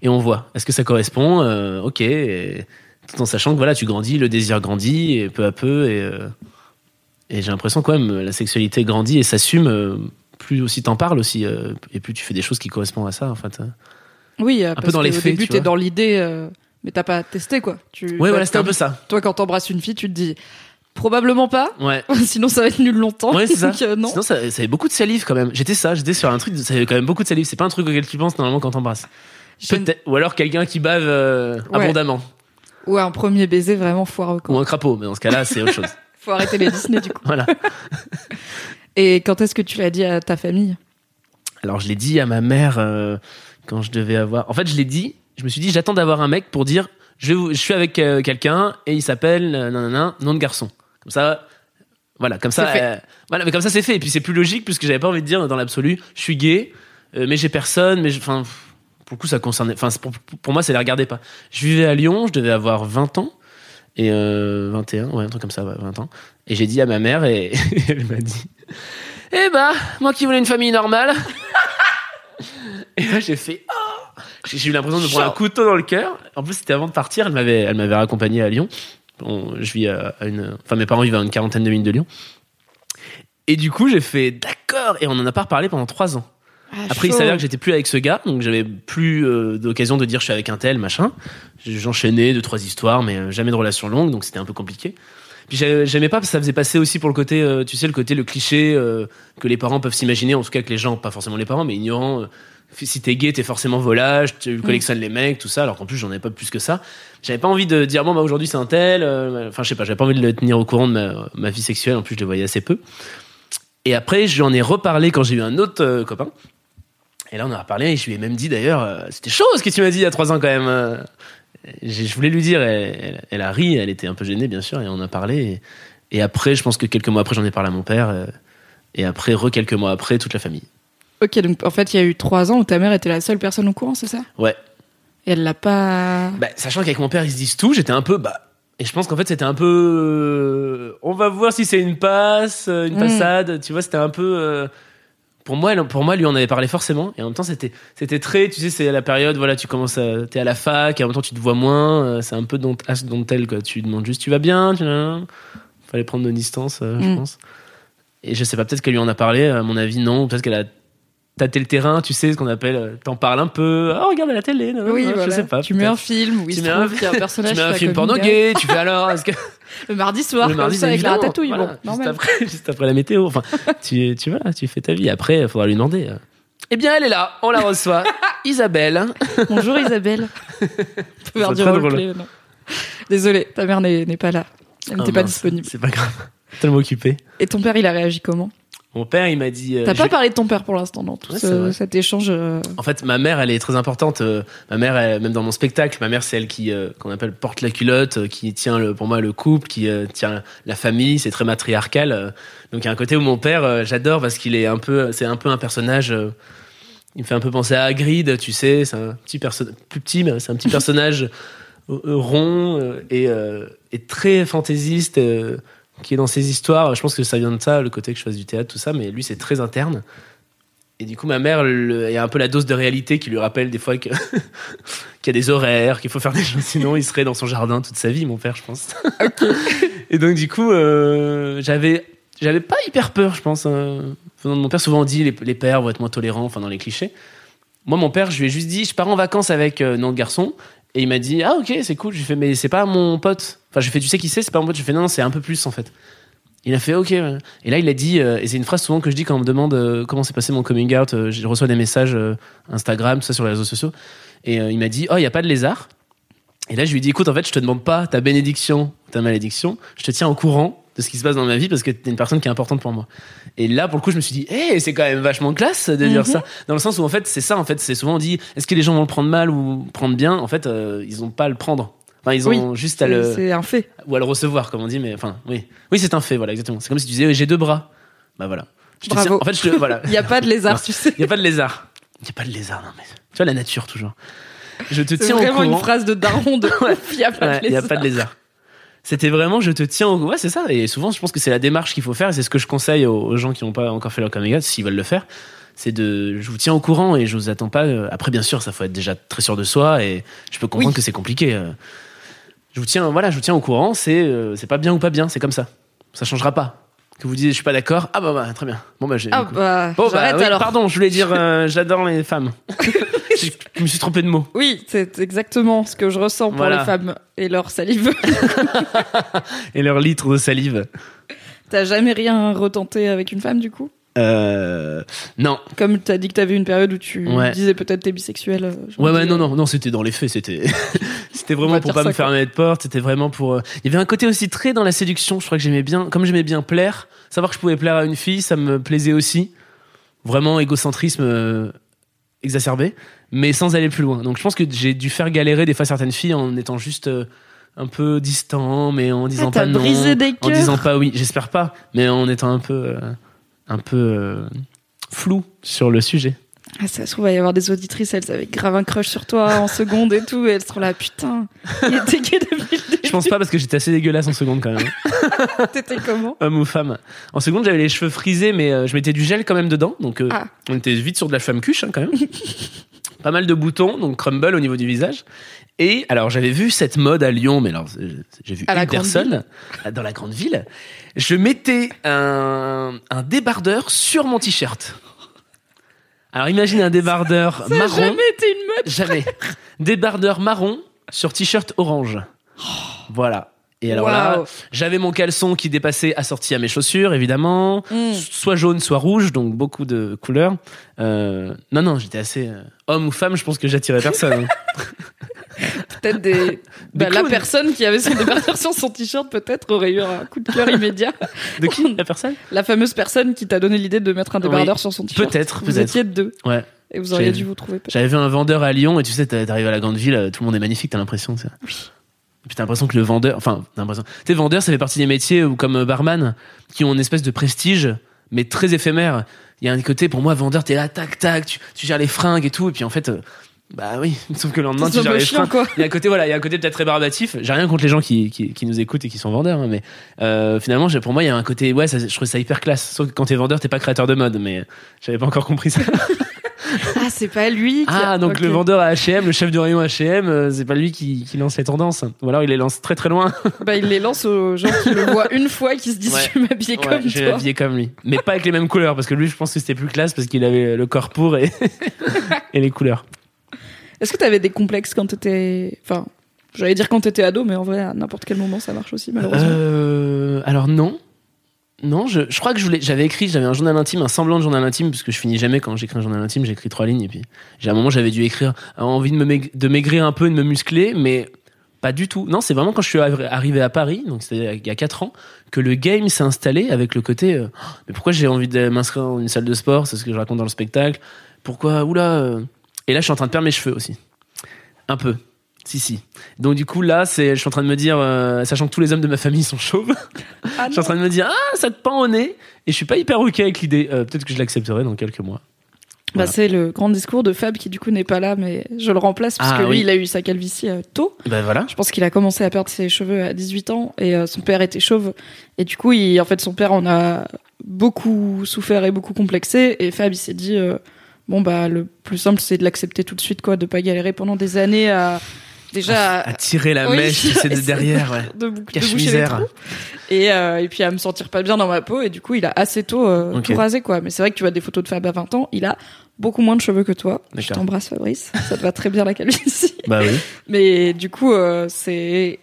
et on voit est-ce que ça correspond? Euh, ok et tout en sachant que voilà tu grandis le désir grandit et peu à peu et et j'ai l'impression quand même la sexualité grandit et s'assume plus aussi t'en parles aussi euh, et plus tu fais des choses qui correspondent à ça en fait Oui, euh, peu parce dans que les au faits, début, tu t'es dans l'idée, euh, mais t'as pas testé, quoi. Tu, ouais voilà c'était un peu ça Toi, quand t'embrasses une fille, tu te dis probablement pas, ouais sinon ça va être nul longtemps. Ouais, c'est ça. Euh, non. Sinon, ça, ça avait beaucoup de salive quand même. J'étais ça, j'étais sur un truc, ça avait quand même beaucoup de salive. C'est pas un truc auquel tu penses normalement quand t'embrasses. Ou alors quelqu'un qui bave euh, Ouais. abondamment. Ou un premier baiser vraiment foireux. Ou un crapaud, mais dans ce cas-là, c'est autre chose. Faut arrêter les Disney du coup. Voilà. Et quand est-ce que tu l'as dit à ta famille? Alors, je l'ai dit à ma mère euh, quand je devais avoir. En fait, je l'ai dit, je me suis dit, j'attends d'avoir un mec pour dire, je, suis avec euh, quelqu'un et il s'appelle euh, nanana, nom de garçon. Comme ça. Voilà, comme ça, C'est fait. euh, voilà, mais comme ça c'est fait. Et puis c'est plus logique puisque j'avais pas envie de dire dans l'absolu, je suis gay, euh, mais j'ai personne, mais enfin, pour le coup ça concernait, enfin pour moi ça les regardait pas. Je vivais à Lyon, je devais avoir 20 ans et euh, 21, ouais un truc comme ça, ouais, 20 ans. Et j'ai dit à ma mère et elle m'a dit, eh ben moi qui voulais une famille normale. et là j'ai fait, oh j'ai eu l'impression de me prendre un couteau dans le cœur. En plus c'était avant de partir, elle m'avait, elle m'avait raccompagné à Lyon. On- je vis à, une, enfin mes parents vivent à une quarantaine de minutes de Lyon. Et du coup, j'ai fait d'accord, et on en a pas reparlé pendant trois ans. Après, il s'avère que j'étais plus avec ce gars, donc j'avais plus euh, d'occasion de dire je suis avec un tel, machin. J'enchaînais deux, trois histoires, mais euh, jamais de relation longue, donc c'était un peu compliqué. Puis j'ai- j'aimais pas parce que ça faisait passer aussi pour le côté, euh, tu sais, le côté, le cliché euh, que les parents peuvent s'imaginer, en tout cas que les gens, pas forcément les parents, mais ignorants. euh, si t'es gay, t'es forcément volage, tu collectionnes les mecs, tout ça, alors qu'en plus j'en avais pas plus que ça. J'avais pas envie de dire bon bah aujourd'hui c'est un tel, enfin je sais pas, j'avais pas envie de le tenir au courant de ma, ma vie sexuelle, en plus je le voyais assez peu. Et après, je lui en ai reparlé quand j'ai eu un autre copain. Et là, on en a reparlé et je lui ai même dit d'ailleurs, c'était chaud ce que tu m'as dit il y a trois ans quand même. Je voulais lui dire, elle, elle- elle a ri, elle était un peu gênée bien sûr, et on a parlé. Et, et après, je pense que quelques mois après, j'en ai parlé à mon père. euh, et après, re quelques mois après, toute la famille. Ok, donc en fait, il y a eu trois ans où ta mère était la seule personne au courant, c'est ça? Ouais. Et elle l'a pas. Bah, sachant qu'avec mon père, ils se disent tout, j'étais un peu. Bah, et je pense qu'en fait, c'était un peu. euh, on va voir si c'est une passe, euh, une Mm. passade. Tu vois, c'était un peu. Pour moi, elle- pour moi, lui, on avait parlé forcément. Et en même temps, c'était, c'était très. Tu sais, c'est la période, voilà, tu commences à. T'es à la fac, et en même temps, tu te vois moins. euh, c'est un peu dont, don't tell, quoi. Tu demandes juste, tu vas bien tu... Fallait prendre nos distances, euh, je Mm. pense. Et je sais pas, peut-être qu'elle lui en a parlé. À mon avis, non. Peut-être qu'elle a tâté le terrain, tu sais, ce qu'on appelle. euh, T'en parles un peu. Oh, regarde à la télé. non, Oui, non, voilà. Je sais pas. Tu mets un film où il Tu mets un- un personnage Tu mets un film porno gay, tu fais alors, est-ce que Le mardi soir, le comme mardi, ça, avec la ratatouille. voilà, bon, juste après, juste après la météo. Enfin, tu, tu vois, tu fais ta vie. Après, il faudra lui demander. euh. Eh bien, elle est là, on la reçoit. Isabelle. Bonjour Isabelle. On peut faire C'est du très drôle. roleplay, non. Désolée, ta mère n'est n'est pas là. Elle n'était Ah, pas disponible. C'est pas grave. Tellement occupé. Et ton père, il a réagi comment? Mon père, il m'a dit. euh, T'as pas parlé de ton père pour l'instant dans tout Ouais, ce- cet échange. euh, En fait, ma mère, elle est très importante. Euh, Ma mère, elle- même dans mon spectacle, ma mère, c'est elle qui, euh, qu'on appelle porte la culotte, qui tient le, pour moi le couple, qui tient la famille. C'est très matriarcal. Donc il y a un côté où mon père, j'adore parce qu'il est un peu, c'est un peu un personnage. il me fait un peu penser à Hagrid, tu sais. C'est un petit personnage, plus petit, mais c'est un petit personnage rond et, et très fantaisiste. Qui est dans ses histoires, je pense que ça vient de ça, le côté que je fasse du théâtre, tout ça, mais lui c'est très interne. Et du coup, ma mère, il y a un peu la dose de réalité qui lui rappelle des fois qu'il y a des horaires, qu'il faut faire des choses, sinon il serait dans son jardin toute sa vie, mon père, je pense. Et donc, du coup, euh, j'avais, j'avais pas hyper peur, je pense. euh, venant de mon père, souvent on dit les, les pères vont être moins tolérants, enfin dans les clichés. Moi, mon père, je lui ai juste dit, je pars en vacances avec euh, notre garçon. Et il m'a dit, ah ok, c'est cool. J'ai fait, mais c'est pas mon pote. Enfin, j'ai fait, tu sais qui c'est, c'est pas mon pote. J'ai fait, non, c'est un peu plus en fait. Il a fait, ok. Et là, il a dit, euh, et c'est une phrase souvent que je dis quand on me demande euh, comment s'est passé mon coming out. euh, je reçois des messages Instagram, tout ça sur les réseaux sociaux. Et il m'a dit, oh, il n'y a pas de lézard? Et là, je lui ai dit, écoute, en fait, je te demande pas ta bénédiction, ta malédiction. Je te tiens au courant de ce qui se passe dans ma vie parce que t'es une personne qui est importante pour moi. Et là, pour le coup, je me suis dit, hé, c'est quand même vachement classe de dire Mhm. ça. Dans le sens où, en fait, c'est ça, en fait, c'est souvent on dit, est-ce que les gens vont le prendre mal ou prendre bien? En fait, euh, ils ont pas à le prendre. Enfin, ils ont Oui, juste à c'est le, c'est un fait. ou à le recevoir, comme on dit, mais enfin, oui. Oui, c'est un fait, voilà, exactement. C'est comme si tu disais, j'ai deux bras. Bah voilà. Je Bravo. tiens- en fait, je te, voilà. Il n'y a pas de lézard, Non. tu sais. Il n'y a pas de lézard. Il n'y a pas de lézard, non, mais. Tu vois, la nature, toujours. Je te C'est tiens au vraiment courant. une phrase de daron de. Il n'y a pas de lézard. C'était vraiment, je te tiens au Ouais, c'est ça. Et souvent, je pense que c'est la démarche qu'il faut faire. Et c'est ce que je conseille aux, aux gens qui n'ont pas encore fait leur coming out, s'ils veulent le faire. C'est de, je vous tiens au courant et je vous attends pas. euh, Après, bien sûr, ça faut être déjà très sûr de soi et je peux comprendre Oui. que c'est compliqué. euh. Je vous tiens, voilà, je vous tiens au courant. C'est, euh, c'est pas bien ou pas bien. C'est comme ça. Ça changera pas. Que vous disiez, je suis pas d'accord. Ah bah, bah, très bien. Bon bah, j'ai. Ah bah, Bon, bah, oui, alors. pardon, je voulais dire, euh, j'adore les femmes. je, je me suis trompé de mot. Oui, c'est exactement ce que je ressens pour Voilà. les femmes et leur salive. Et leur litre de salive. T'as jamais rien retenté avec une femme du coup? Euh, non, Comme t'as dit que t'avais une période où tu Ouais. disais peut-être t'es bisexuel. euh, Ouais, ouais, non, non, non, c'était dans les faits, c'était, c'était vraiment pour pas me fermer de porte, c'était vraiment pour, euh, il y avait un côté aussi très dans la séduction, je crois que j'aimais bien, comme j'aimais bien plaire, savoir que je pouvais plaire à une fille, ça me plaisait aussi. Vraiment égocentrisme euh, exacerbé, mais sans aller plus loin. Donc je pense que j'ai dû faire galérer des fois certaines filles en étant juste euh, un peu distant, mais en disant Ah, pas non, brisé des en disant pas oui, j'espère pas, mais en étant un peu, un peu flou sur le sujet. Ah, ça se trouve, il va y avoir des auditrices, elles avaient grave un crush sur toi en seconde et tout, et elles seront là, putain, il était gay depuis le début. Je pense pas parce que j'étais assez dégueulasse en seconde quand même. T'étais comment? Homme ou femme. En seconde, j'avais les cheveux frisés, mais euh, je mettais du gel quand même dedans, donc euh, Ah. on était vite sur de la femme cuche hein, quand même. pas mal de boutons, donc crumble au niveau du visage. Et alors j'avais vu cette mode à Lyon, mais alors euh, j'ai vu À la une grande personne dans la grande ville. Je mettais un, un débardeur sur mon t-shirt. Alors imagine un débardeur Ça marron. jamais été une mode. Jamais. Débardeur marron sur t-shirt orange. Voilà. Et alors là, j'avais mon caleçon qui dépassait assorti à mes chaussures, évidemment. Mm. Soit jaune, soit rouge, donc beaucoup de couleurs. Euh, non, non, j'étais assez... euh, homme ou femme, je pense que j'attirais personne. hein. Peut-être des. Bah, la personne qui avait son débardeur sur son t-shirt, peut-être, aurait eu un coup de cœur immédiat. De qui La personne? La fameuse personne qui t'a donné l'idée de mettre un débardeur Oui. sur son t-shirt. Peut-être, Vous peut-être. étiez deux. Ouais. Et vous auriez dû vous trouver. J'avais vu un vendeur à Lyon, et tu sais, t'arrives à la grande ville, euh, tout le monde est magnifique, t'as l'impression. Oui. Et puis t'as l'impression que le vendeur, enfin, t'as l'impression. Tu sais, vendeur, ça fait partie des métiers où, comme euh, barman, qui ont une espèce de prestige, mais très éphémère. Il y a un côté, pour moi, vendeur, t'es là, tac, tac, tu, tu gères les fringues et tout, et puis en fait, euh, bah oui, sauf que le lendemain, tu gères les chiant, fringues. Il y a un côté, voilà, il y a un côté peut-être rébarbatif. J'ai rien contre les gens qui, qui, qui nous écoutent et qui sont vendeurs, hein, mais euh, finalement, j'ai- pour moi, il y a un côté, ouais, ça, je trouve ça hyper classe. Sauf que quand t'es vendeur, t'es pas créateur de mode, mais j'avais pas encore compris ça. Ah, c'est pas lui qui. Ah, donc le vendeur à H&M, le chef du rayon H&M, euh, c'est pas lui qui, qui lance les tendances. Ou alors il les lance très très loin. Bah, il les lance aux gens qui le voient une fois et qui se disent Ouais. je vais m'habiller Ouais, comme je vais m'habiller comme lui. Mais pas avec les mêmes couleurs, parce que lui, je pense que c'était plus classe parce qu'il avait le corps pour et, et les couleurs. Est-ce que t'avais des complexes quand t'étais. Enfin, j'allais dire quand t'étais ado, mais en vrai, à n'importe quel moment, ça marche aussi, malheureusement. Euh, alors non. Non, je, crois que j'avais écrit, j'avais un journal intime, un semblant de journal intime, parce que je finis jamais quand j'écris un journal intime, j'écris trois lignes, et puis à un moment, j'avais dû écrire, euh, envie de me maigr- de maigrir un peu, de me muscler, mais pas du tout. Non, c'est vraiment quand je suis arri- arrivé à Paris, donc c'était il y a quatre ans, que le game s'est installé avec le côté, euh, mais pourquoi j'ai envie de m'inscrire dans une salle de sport, c'est ce que je raconte dans le spectacle. Pourquoi, oula. euh. Et là, je suis en train de perdre mes cheveux aussi. Un peu. Si, si. Donc, du coup, là, c'est, je suis en train de me dire, euh, sachant que tous les hommes de ma famille sont chauves, Ah je suis en train de me dire, ah, ça te pend au nez. Et je suis pas hyper ok avec l'idée. Euh, peut-être que je l'accepterai dans quelques mois. Bah, Voilà. c'est le grand discours de Fab qui, du coup, n'est pas là, mais je le remplace parce Ah, que lui, oui. il a eu sa calvitie euh, tôt. Ben voilà. Je pense qu'il a commencé à perdre ses cheveux à 18 ans et son père était chauve. Et du coup, il, en fait, son père en a beaucoup souffert et beaucoup complexé. Et Fab, il s'est dit, bon, bah, le plus simple, c'est de l'accepter tout de suite, quoi, de pas galérer pendant des années à, déjà, À tirer la Oui, mèche, sais, de c'est- derrière, ouais. de, bou- de les trous. Et, euh, et puis à me sentir pas bien dans ma peau. Et du coup, il a assez tôt euh, Ok. tout rasé, quoi. Mais c'est vrai que tu vois des photos de Fab à 20 ans, il a beaucoup moins de cheveux que toi. Je t'embrasse, Fabrice. Ça te va très bien la calvitie. Bah oui. Mais du coup, euh, c'est.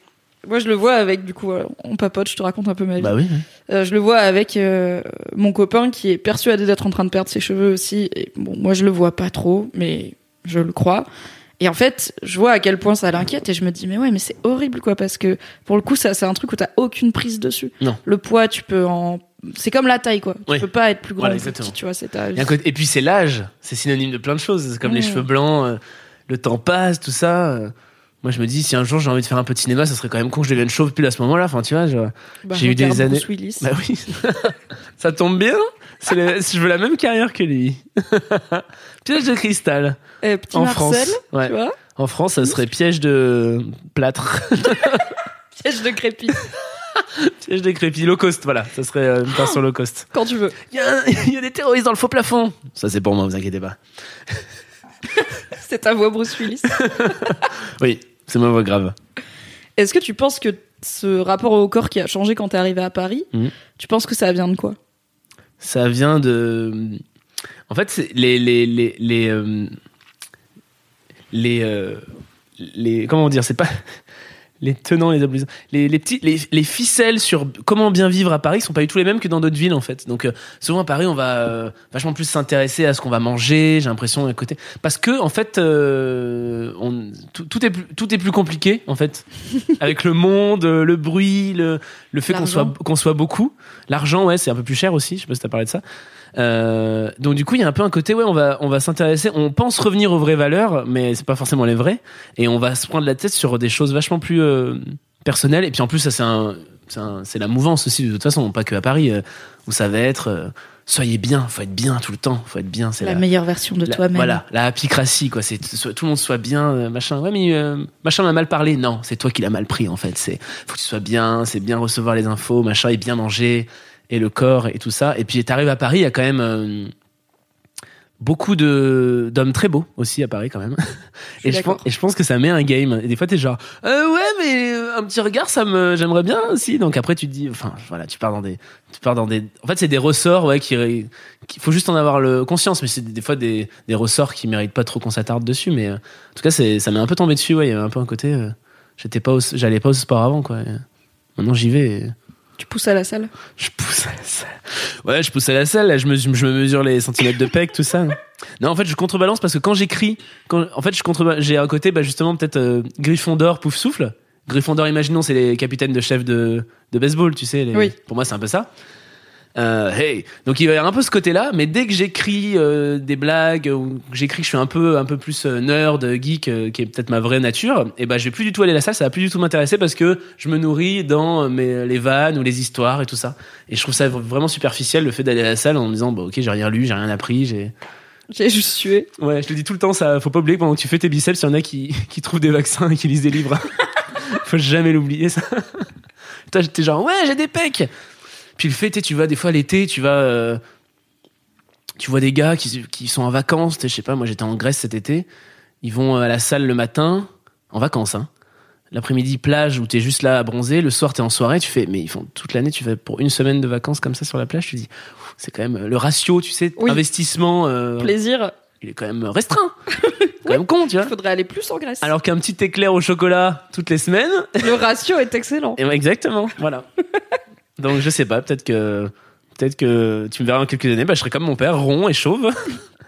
Moi, je le vois avec, du coup, euh, on papote, je te raconte un peu ma vie. Bah oui. Euh, je le vois avec mon copain qui est persuadé d'être en train de perdre ses cheveux aussi. Et bon, moi, je le vois pas trop, mais je le crois. Et en fait, je vois à quel point ça l'inquiète et je me dis, mais ouais, mais c'est horrible, quoi, parce que pour le coup, ça, c'est un truc où t'as aucune prise dessus. Non. Le poids, tu peux en. C'est comme la taille, quoi. Tu Oui. peux pas être plus grand Voilà, plus petit, tu vois, c'est ta Et puis c'est l'âge, c'est synonyme de plein de choses. C'est comme les cheveux blancs, euh, le temps passe, tout ça. euh. Moi, je me dis, si un jour j'ai envie de faire un peu de cinéma, ça serait quand même con que je devienne chauve pile à ce moment-là. Enfin, tu vois, Bah, J'ai eu des années- Bruce Willis. Bah oui, ça tombe bien. Le- Je veux la même carrière que lui. piège de cristal. Eh, petit en Marcel, France. Ouais. tu vois? En France, ça serait piège de plâtre. Piège de crépi, piège de crépi. Low cost, voilà. Ça serait euh, une version low cost. quand tu veux. Il y, a il y a des terroristes dans le faux plafond. Ça, c'est pour moi, vous inquiétez pas. C'est ta voix, Bruce Willis. Oui, c'est ma voix grave. Est-ce que tu penses que ce rapport au corps qui a changé quand t'es arrivé à Paris, Mhm. tu penses que ça vient de quoi? Ça vient de. En fait, les les les les euh, les, euh, les- comment dire, c'est pas les tenants, les abolisants, les les petits les, les ficelles sur comment bien vivre à Paris sont pas du tout les mêmes que dans d'autres villes en fait. Donc euh, souvent à Paris, on va euh, vachement plus s'intéresser à ce qu'on va manger. J'ai l'impression à côté parce que en fait, euh, on, tout, tout est plus, tout est plus compliqué en fait avec le monde, euh, le bruit, le le fait qu'on soit qu'on soit beaucoup. L'argent, ouais, c'est un peu plus cher aussi. Je sais pas si t'as parlé de ça. Euh, donc du coup, il y a un peu un côté, ouais, on va, on va s'intéresser. On pense revenir aux vraies valeurs, mais c'est pas forcément les vraies. Et on va se prendre la tête sur des choses vachement plus euh, personnelles. Et puis en plus, ça c'est un, la mouvance aussi de toute façon, pas que à Paris, euh, où ça va être, soyez bien, faut être bien tout le temps, faut être bien. C'est La meilleure version de toi-même. Voilà, la happycratie, quoi. C'est tout le monde soit bien, machin. Ouais, mais euh, machin m'a mal parlé. Non, c'est toi qui l'as mal pris, en fait. C'est faut que tu sois bien, c'est bien recevoir les infos, machin, et bien manger, et le corps, et tout ça. Et puis, t'arrives à Paris, il y a quand même. euh, beaucoup de d'hommes très beaux aussi à Paris quand même. Et je, pense, d'accord. et je pense que ça met un game. Et des fois, t'es genre, euh, ouais, mais un petit regard, ça me, j'aimerais bien aussi. Donc après, tu te dis, enfin, voilà, tu pars dans des, tu pars dans des. En fait, c'est des ressorts, ouais, qui, qu'il faut juste en avoir le conscience. Mais c'est des, des fois des, des ressorts qui méritent pas trop qu'on s'attarde dessus. Mais euh, en tout cas, c'est, ça m'est un peu tombé dessus. Ouais, il y avait un peu un côté, j'étais pas, j'allais pas au sport avant, quoi. Maintenant, j'y vais. et Tu pousses à la salle. je pousse à la salle. Ouais, je pousse à la salle. Là, je me, je me mesure les centimètres de pec, tout ça. Non, en fait, je contrebalance parce que quand j'écris, quand, en fait, je contre, j'ai un côté, bah, justement, peut-être euh, Gryffondor, pouf souffle. Gryffondor, imaginons, c'est les capitaines de chef de, de baseball, tu sais. les- Oui. Pour moi, c'est un peu ça. Euh, hey. Donc il va y avoir un peu ce côté-là, mais dès que j'écris euh, des blagues ou que j'écris que je suis un peu un peu plus euh, nerd, geek, euh, qui est peut-être ma vraie nature, et ben je vais plus du tout aller à la salle, ça va plus du tout m'intéresser parce que je me nourris dans euh, mes, les vannes ou les histoires et tout ça. Et je trouve ça vraiment superficiel le fait d'aller à la salle en me disant bah ok j'ai rien lu, j'ai rien appris, j'ai J'ai juste sué. ouais je le dis tout le temps ça, faut pas oublier que pendant que tu fais tes biceps, il y en a qui qui trouvent des vaccins et qui lisent des livres. faut jamais l'oublier ça. Toi j'étais genre ouais j'ai des pecs. Puis le fait, tu vas des fois l'été, tu vas, euh, tu vois des gars qui, qui sont en vacances. Je sais pas, moi j'étais en Grèce cet été. Ils vont à la salle le matin, en vacances. Hein. L'après-midi plage où t'es juste là à bronzer. Le soir t'es en soirée. Tu fais, mais ils font toute l'année. Tu fais pour une semaine de vacances comme ça sur la plage. Tu dis, c'est quand même euh, le ratio, tu sais, Oui. investissement. euh, Plaisir. il est quand même restreint. quand même con, tu vois. Il faudrait aller plus en Grèce. Alors qu'un petit éclair au chocolat toutes les semaines, Le ratio est excellent. et exactement, voilà. Donc je sais pas, peut-être que peut-être que tu me verras dans quelques années, bah, je serai comme mon père, rond et chauve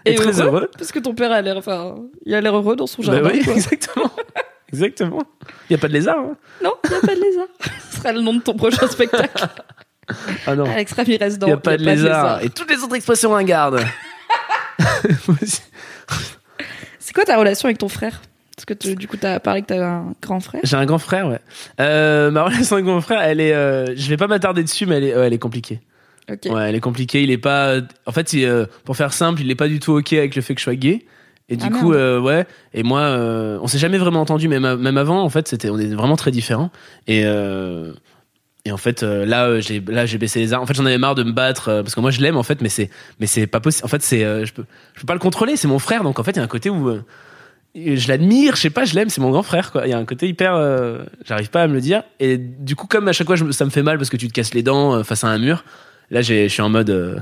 et, très heureux. Parce que ton père a l'air, enfin, il a l'air heureux dans son Bah jardin. oui, quoi. exactement. Exactement. Il y a pas de lézard. hein Non, il n'y a pas de lézard. Ce sera le nom de ton prochain spectacle. ah non. Alex Ramirez dans Il y a pas de lézard et toutes les autres expressions ringardes. C'est quoi ta relation avec ton frère? Parce que tu- du coup, t'as parlé que t'avais un grand frère. J'ai un grand frère, ouais. Euh, ma relation avec mon frère, elle est, euh, je vais pas m'attarder dessus, mais elle est, ouais, elle est compliquée. Ok. Ouais, elle est compliquée. Il est pas. En fait, il, euh, pour faire simple, il est pas du tout ok avec le fait que je sois gay. Et du Ah, coup, ouais. Et moi, on s'est jamais vraiment entendu, même, même avant. En fait, c'était, on est vraiment très différents. Et et en fait, là, j'ai là, j'ai baissé les armes. En fait, j'en avais marre de me battre parce que moi, je l'aime en fait, mais c'est mais c'est pas possible. En fait, c'est je peux je peux pas le contrôler. C'est mon frère, donc en fait, il y a un côté où je l'admire. Je sais pas, je l'aime. C'est mon grand frère, quoi. Il y a un côté hyper. euh, J'arrive pas à me le dire. Et du coup, comme à chaque fois, je ça me fait mal parce que tu te casses les dents euh, face à un mur. Là, j'ai- je suis en mode, euh,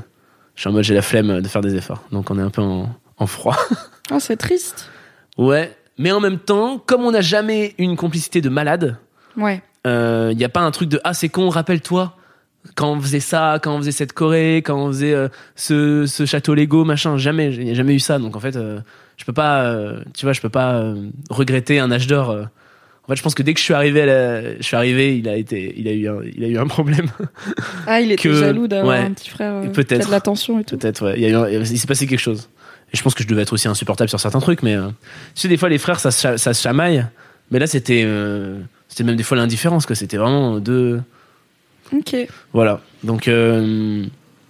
je suis en mode, j'ai la flemme de faire des efforts. Donc, on est un peu en, en froid. Ah, c'est triste. ouais. Mais en même temps, comme on n'a jamais une complicité de malade, Ouais. il n'y a pas un truc de ah c'est con, rappelle-toi quand on faisait ça, quand on faisait cette Corée, quand on faisait euh, ce, ce château Lego, machin. Jamais, il n'y a jamais eu ça. Donc en fait, euh, je peux pas, euh, tu vois, je peux pas euh, regretter un âge d'or. En fait, je pense que dès que je suis arrivé, à la- je suis arrivé, il a été, il a eu, un, il a eu un problème. Ah, il était Que- jaloux d'avoir ouais. un petit frère. Peut-être. de l'attention et tout. Peut-être, ouais. Il, eu s'est passé quelque chose. Et je pense que je devais être aussi insupportable sur certains trucs, mais tu sais, des fois, les frères, ça, ça se chamaille. Mais là, c'était, c'était même des fois l'indifférence, que c'était vraiment deux. Ok. Voilà. Donc, euh,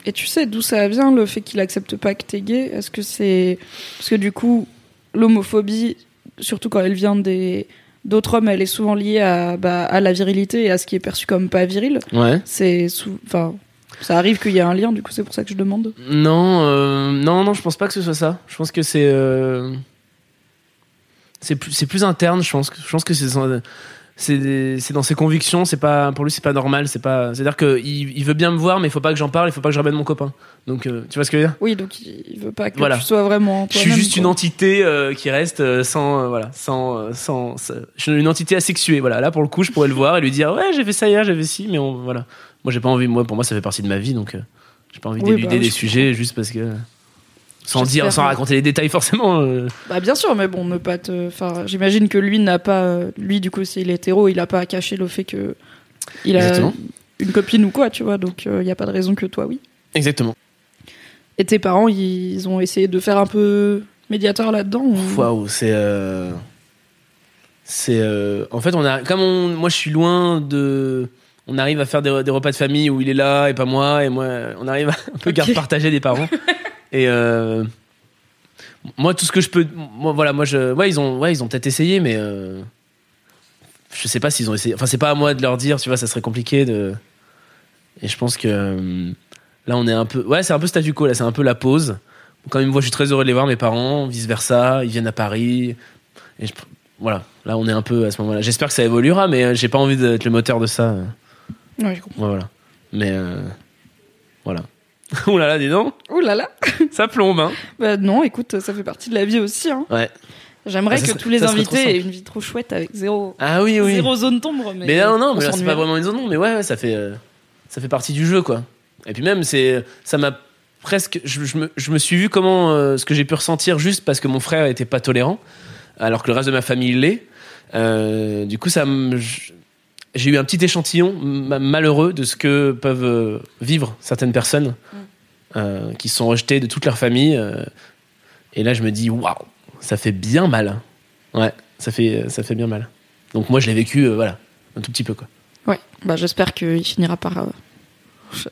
Et tu sais d'où ça vient le fait qu'il accepte pas que t'es gay? Est-ce que c'est parce que du coup l'homophobie, surtout quand elle vient des d'autres hommes, elle est souvent liée à bah, à la virilité et à ce qui est perçu comme pas viril. ouais. C'est sou- enfin ça arrive qu'il y ait un lien. Du coup c'est pour ça que je demande. Non, euh, non, non, je pense pas que ce soit ça. Je pense que c'est, euh, c'est plus, c'est plus interne. Je pense que, je pense que c'est, c'est, c'est dans ses convictions. C'est pas, pour lui, c'est pas normal. C'est pas, c'est-à-dire que il, il veut bien me voir, mais il faut pas que j'en parle. Il faut pas que je ramène mon copain. Donc, euh, tu vois ce que je veux dire? Oui donc il veut pas que Voilà. tu sois vraiment. Je suis juste quoi. une entité euh, qui reste euh, sans, euh, voilà, sans, sans, sans- je suis une entité asexuée. Voilà, là pour le coup, je pourrais le voir et lui dire ouais, j'ai fait ça hier, j'ai fait ci, mais on, voilà. Moi, j'ai pas envie. Moi, pour moi, ça fait partie de ma vie, donc j'ai pas envie Oui, d'éluder bah, des je sujets juste parce que. Sans dire, sans raconter les détails forcément. euh. Bah bien sûr, mais bon, ne pas te. Enfin, j'imagine que lui n'a pas. euh, Lui, du coup, s'il est hétéro, il a pas à cacher le fait que il a Exactement. une copine ou quoi, tu vois. Donc, il y a pas de raison que toi, oui. Exactement. Et tes parents, ils ont essayé de faire un peu médiateur là-dedans ou- Waouh, c'est. euh, C'est. euh, En fait, on a. Comme on... moi, je suis loin de. On arrive à faire des, des repas de famille où il est là et pas moi, et moi, on arrive à un peu Ok. garde partagée des parents. et. euh, Moi, tout ce que je peux. Moi, voilà, moi, je. Ouais, ils ont, ouais, ils ont peut-être essayé, mais. euh, Je sais pas s'ils ont essayé. Enfin, c'est pas à moi de leur dire, tu vois, ça serait compliqué de. Et je pense que. euh, Là, on est un peu. Ouais, c'est un peu statu quo, là, c'est un peu la pause Quand ils me voient, je suis très heureux de les voir, mes parents, vice versa. Ils viennent à Paris. Et je- voilà, là, on est un peu à ce moment-là. J'espère que ça évoluera, mais euh, j'ai pas envie d'être le moteur de ça. Ouais, je comprends. Ouais, voilà. Mais euh, voilà. Ouh là là, dis donc, Ouh là là. ça plombe, hein. Bah non, écoute, ça fait partie de la vie aussi. Hein. Ouais. J'aimerais que tous les invités aient une vie trop chouette avec zéro, Ah oui, oui. zéro zone d'ombre. Mais, Mais non, non, on mais c'est pas vraiment une zone, non, mais ouais, ouais, ça fait, euh, ça fait partie du jeu, quoi. Et puis même, c'est, ça m'a presque, je, je me, je me suis vu comment, euh, ce que j'ai pu ressentir juste parce que mon frère était pas tolérant, alors que le reste de ma famille l'est. Euh, du coup, ça me, j'ai eu un petit échantillon ma- malheureux de ce que peuvent vivre certaines personnes euh, qui sont rejetées de toute leur famille. euh, et là, je me dis, waouh, ça fait bien mal. Ouais, ça fait, ça fait bien mal. Donc moi, je l'ai vécu, euh, voilà, un tout petit peu, quoi. Ouais, bah j'espère qu'il finira par.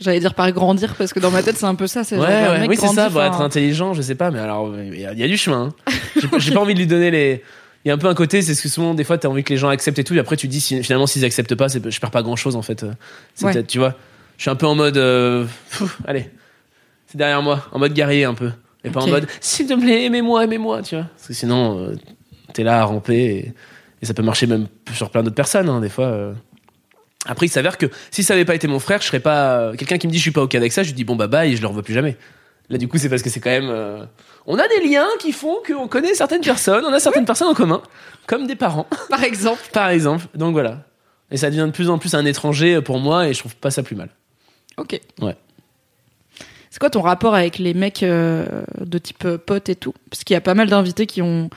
J'allais dire par grandir parce que dans ma tête c'est un peu ça. C'est Ouais, ouais, mec oui, c'est ça, pour être intelligent, je sais pas, mais alors, il y, a- il y a du chemin. hein. J'ai pas- envie de lui donner les. Il y a un peu un côté, c'est ce que souvent, des fois, t'as envie que les gens acceptent et tout, et après, tu dis, si, finalement, s'ils acceptent pas, je perds pas grand chose, en fait. C'est Ouais. tu vois. Je suis un peu en mode. euh, allez, c'est derrière moi, en mode guerrier, un peu. Et pas en mode, s'il te plaît, aimez-moi, aimez-moi, tu vois. Parce que sinon, euh, t'es là à ramper, et, et ça peut marcher même sur plein d'autres personnes, hein, des fois. euh. Après, il s'avère que si ça avait pas été mon frère, je serais pas. Quelqu'un qui me dit je suis pas ok avec ça, je lui dis bon bah bye et je le revois plus jamais. Là, du coup, c'est parce que c'est quand même. euh, On a des liens qui font qu'on connaît certaines personnes, on a certaines personnes en commun, comme des parents, Par exemple. par exemple. Donc voilà. Et ça devient de plus en plus un étranger pour moi et je trouve pas ça plus mal. Ok. Ouais. C'est quoi ton rapport avec les mecs euh, de type euh, potes et tout? Parce qu'il y a pas mal d'invités qui ont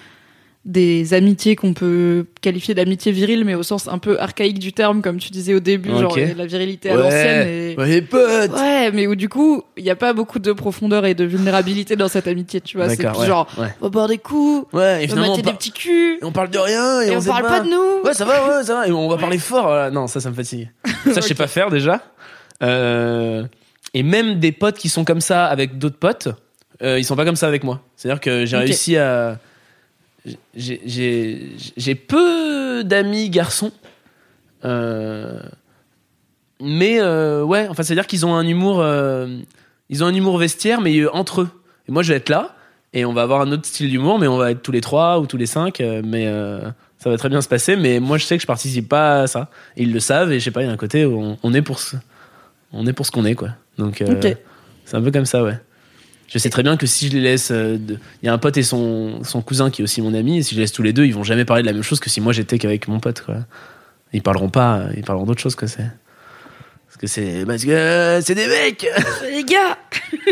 des amitiés qu'on peut qualifier d'amitié virile, mais au sens un peu archaïque du terme, comme tu disais au début, genre la virilité à l'ancienne. Et... les potes Ouais, mais où du coup, il n'y a pas beaucoup de profondeur et de vulnérabilité dans cette amitié, tu vois. C'est ouais, genre, ouais. on va boire des coups, Ouais, et on on, mater des par- petits culs, et on parle de rien et, et on, sait parle pas de nous. Ouais, ça va, ouais, ça va. Et on va parler fort. voilà. Non, ça, ça me fatigue. Ça, je sais pas faire déjà. Euh, et même des potes qui sont comme ça avec d'autres potes, euh, ils sont pas comme ça avec moi. C'est-à-dire que j'ai réussi à. j'ai- peu d'amis garçons. Euh, mais euh, ouais, enfin, c'est-à-dire qu'ils ont un humour. euh, ils ont un humour vestiaire, mais entre eux. Et moi, je vais être là. Et on va avoir un autre style d'humour, mais on va être tous les trois ou tous les cinq. euh, mais ça va très bien se passer. Mais moi, je sais que je participe pas à ça. Et ils le savent. Et je sais pas, il y a un côté où on, on est pour ce, on est pour ce qu'on est, quoi. Donc, euh, c'est un peu comme ça, ouais. Je sais très bien que si je les laisse, euh, il y a un pote et son, son cousin qui est aussi mon ami. Et si je les laisse tous les deux, ils vont jamais parler de la même chose que si moi j'étais qu'avec mon pote, quoi. Ils parleront pas. Ils parleront d'autre chose, quoi. C'est parce que c'est parce que euh, c'est des mecs. Les gars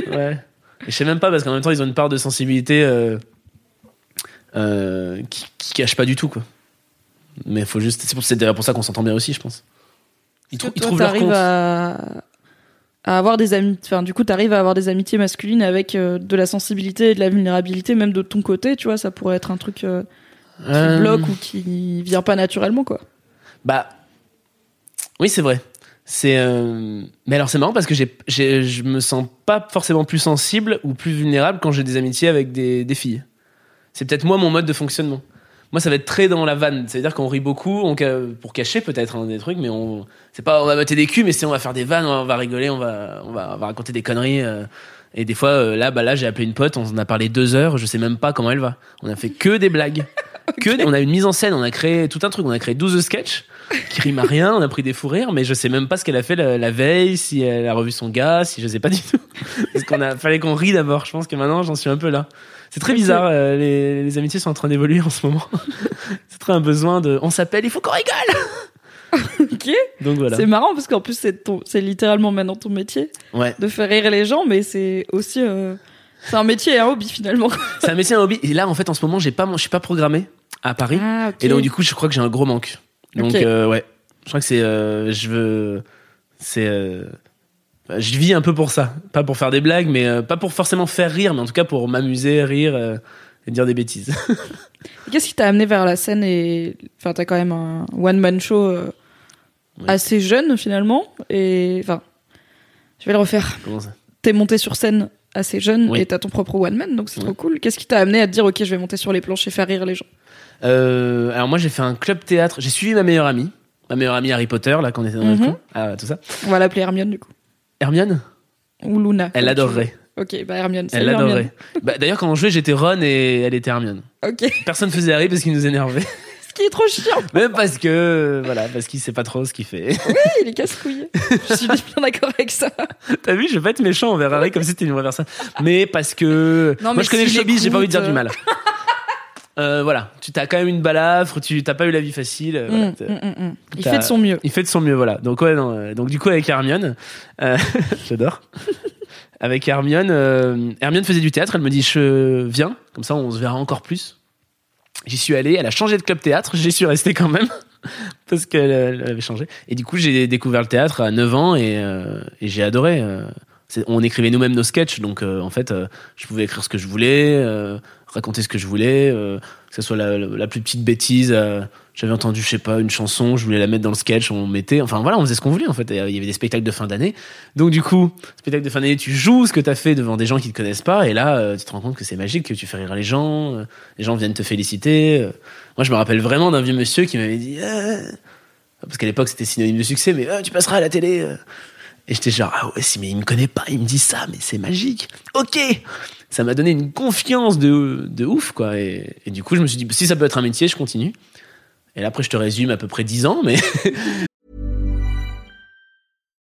Ouais. Et je sais même pas parce qu'en même temps ils ont une part de sensibilité euh, euh, qui, qui cache pas du tout quoi. Mais faut juste. C'est d'ailleurs pour ça qu'on s'entend bien aussi, je pense. Ils, trou- ils Toi, trouvent leur compte. à... à avoir des amis, enfin, du coup, t'arrives à avoir des amitiés masculines avec euh, de la sensibilité et de la vulnérabilité, même de ton côté, tu vois, ça pourrait être un truc euh, qui Euh, bloque ou qui vient pas naturellement, quoi. Bah, oui, c'est vrai. C'est. Mais alors, c'est marrant parce que j'ai, j'ai, je me sens pas forcément plus sensible ou plus vulnérable quand j'ai des amitiés avec des, des filles. C'est peut-être moi mon mode de fonctionnement. Moi, ça va être très dans la vanne. C'est-à-dire qu'on rit beaucoup, on, pour cacher peut-être hein, des trucs, mais on. C'est pas on va mater des culs, mais c'est on va faire des vannes, on va rigoler, on va, on va, on va raconter des conneries. euh. Et des fois, euh, là, bah là, j'ai appelé une pote, on en a parlé deux heures, je sais même pas comment elle va. On a fait que des blagues. Que, on a une mise en scène, on a créé tout un truc, on a créé 12 sketchs qui riment à rien, on a pris des fous rires, mais je sais même pas ce qu'elle a fait la, la veille, si elle a revu son gars, si je sais pas du tout. Parce qu'on a, fallait qu'on rie d'abord, je pense que maintenant j'en suis un peu là. C'est très bizarre, euh, les, les amitiés sont en train d'évoluer en ce moment. C'est très un besoin de, on s'appelle, il faut qu'on rigole! Ok. Donc voilà. C'est marrant parce qu'en plus, c'est ton, c'est littéralement maintenant ton métier Ouais. de faire rire les gens, mais c'est aussi, euh, c'est un métier et un hobby finalement. C'est un métier, un hobby. Et là, en fait, en ce moment, j'ai pas, mon- je suis pas programmé à Paris. Ah. Et donc, du coup, je crois que j'ai un gros manque. Donc, euh, ouais. Je crois que c'est. je veux. C'est. Euh, je vis un peu pour ça. Pas pour faire des blagues, mais euh, pas pour forcément faire rire, mais en tout cas pour m'amuser, rire euh, et dire des bêtises. Qu'est-ce qui t'a amené vers la scène et enfin t'as quand même un one man show euh, Ouais. assez jeune finalement et enfin je vais le refaire. Comment ça? T'es monté sur scène assez jeune Oui. et t'as ton propre one man donc c'est Ouais. trop cool. Qu'est-ce qui t'a amené à te dire ok je vais monter sur les planches et faire rire les gens? Alors, moi, j'ai fait un club théâtre. J'ai suivi ma meilleure amie. Ma meilleure amie Harry Potter, là, quand on était dans le coin. Ah, tout ça. On va l'appeler Hermione du coup Hermione? Ou Luna. Elle adorerait. Ok, bah Hermione. Elle l'adorait. Bah, D'ailleurs, quand on jouait, j'étais Ron et elle était Hermione. Ok. Personne faisait Harry parce qu'il nous énervait. Ce qui est trop chiant. Même parce que, voilà, parce qu'il sait pas trop ce qu'il fait. Il est casse-couille. Je suis bien d'accord avec ça. T'as vu, je vais pas être méchant envers Harry comme si c'était une vraie personne. Mais parce que, Non, moi mais je connais le s'il showbiz, j'ai pas envie de dire du mal. Euh, voilà, tu t'as quand même une balafre, tu t'as pas eu la vie facile. euh, voilà, Mm, mm, mm. Il fait de son mieux. Il fait de son mieux, voilà. Donc ouais, non, euh, donc du coup avec Hermione, euh, j'adore. avec Hermione, Hermione faisait du théâtre. Elle me dit je viens, comme ça on se verra encore plus. J'y suis allé. Elle a changé de club théâtre. J'y suis resté quand même parce qu'elle elle avait changé. Et du coup j'ai découvert le théâtre à 9 ans et, et j'ai adoré. On écrivait nous-mêmes nos sketchs, donc euh, en fait euh, je pouvais écrire ce que je voulais, euh, raconter ce que je voulais, que ce soit la, plus petite bêtise. j'avais entendu, je sais pas, une chanson, je voulais la mettre dans le sketch, on mettait, enfin voilà, on faisait ce qu'on voulait en fait. Il y avait des spectacles de fin d'année. Donc du coup, spectacle de fin d'année, tu joues ce que t'as fait devant des gens qui te connaissent pas, et là, tu te rends compte que c'est magique, que tu fais rire les gens, les gens viennent te féliciter. Moi, je me rappelle vraiment d'un vieux monsieur qui m'avait dit, parce qu'à l'époque c'était synonyme de succès, mais tu passeras à la télé. Et j'étais genre, ah ouais, si, mais il me connaît pas, il me dit ça, mais c'est magique. Ok! Ça m'a donné une confiance de, de ouf, quoi. Et, et du coup, je me suis dit, si ça peut être un métier, je continue. Et là, après, je te résume à peu près 10 ans, mais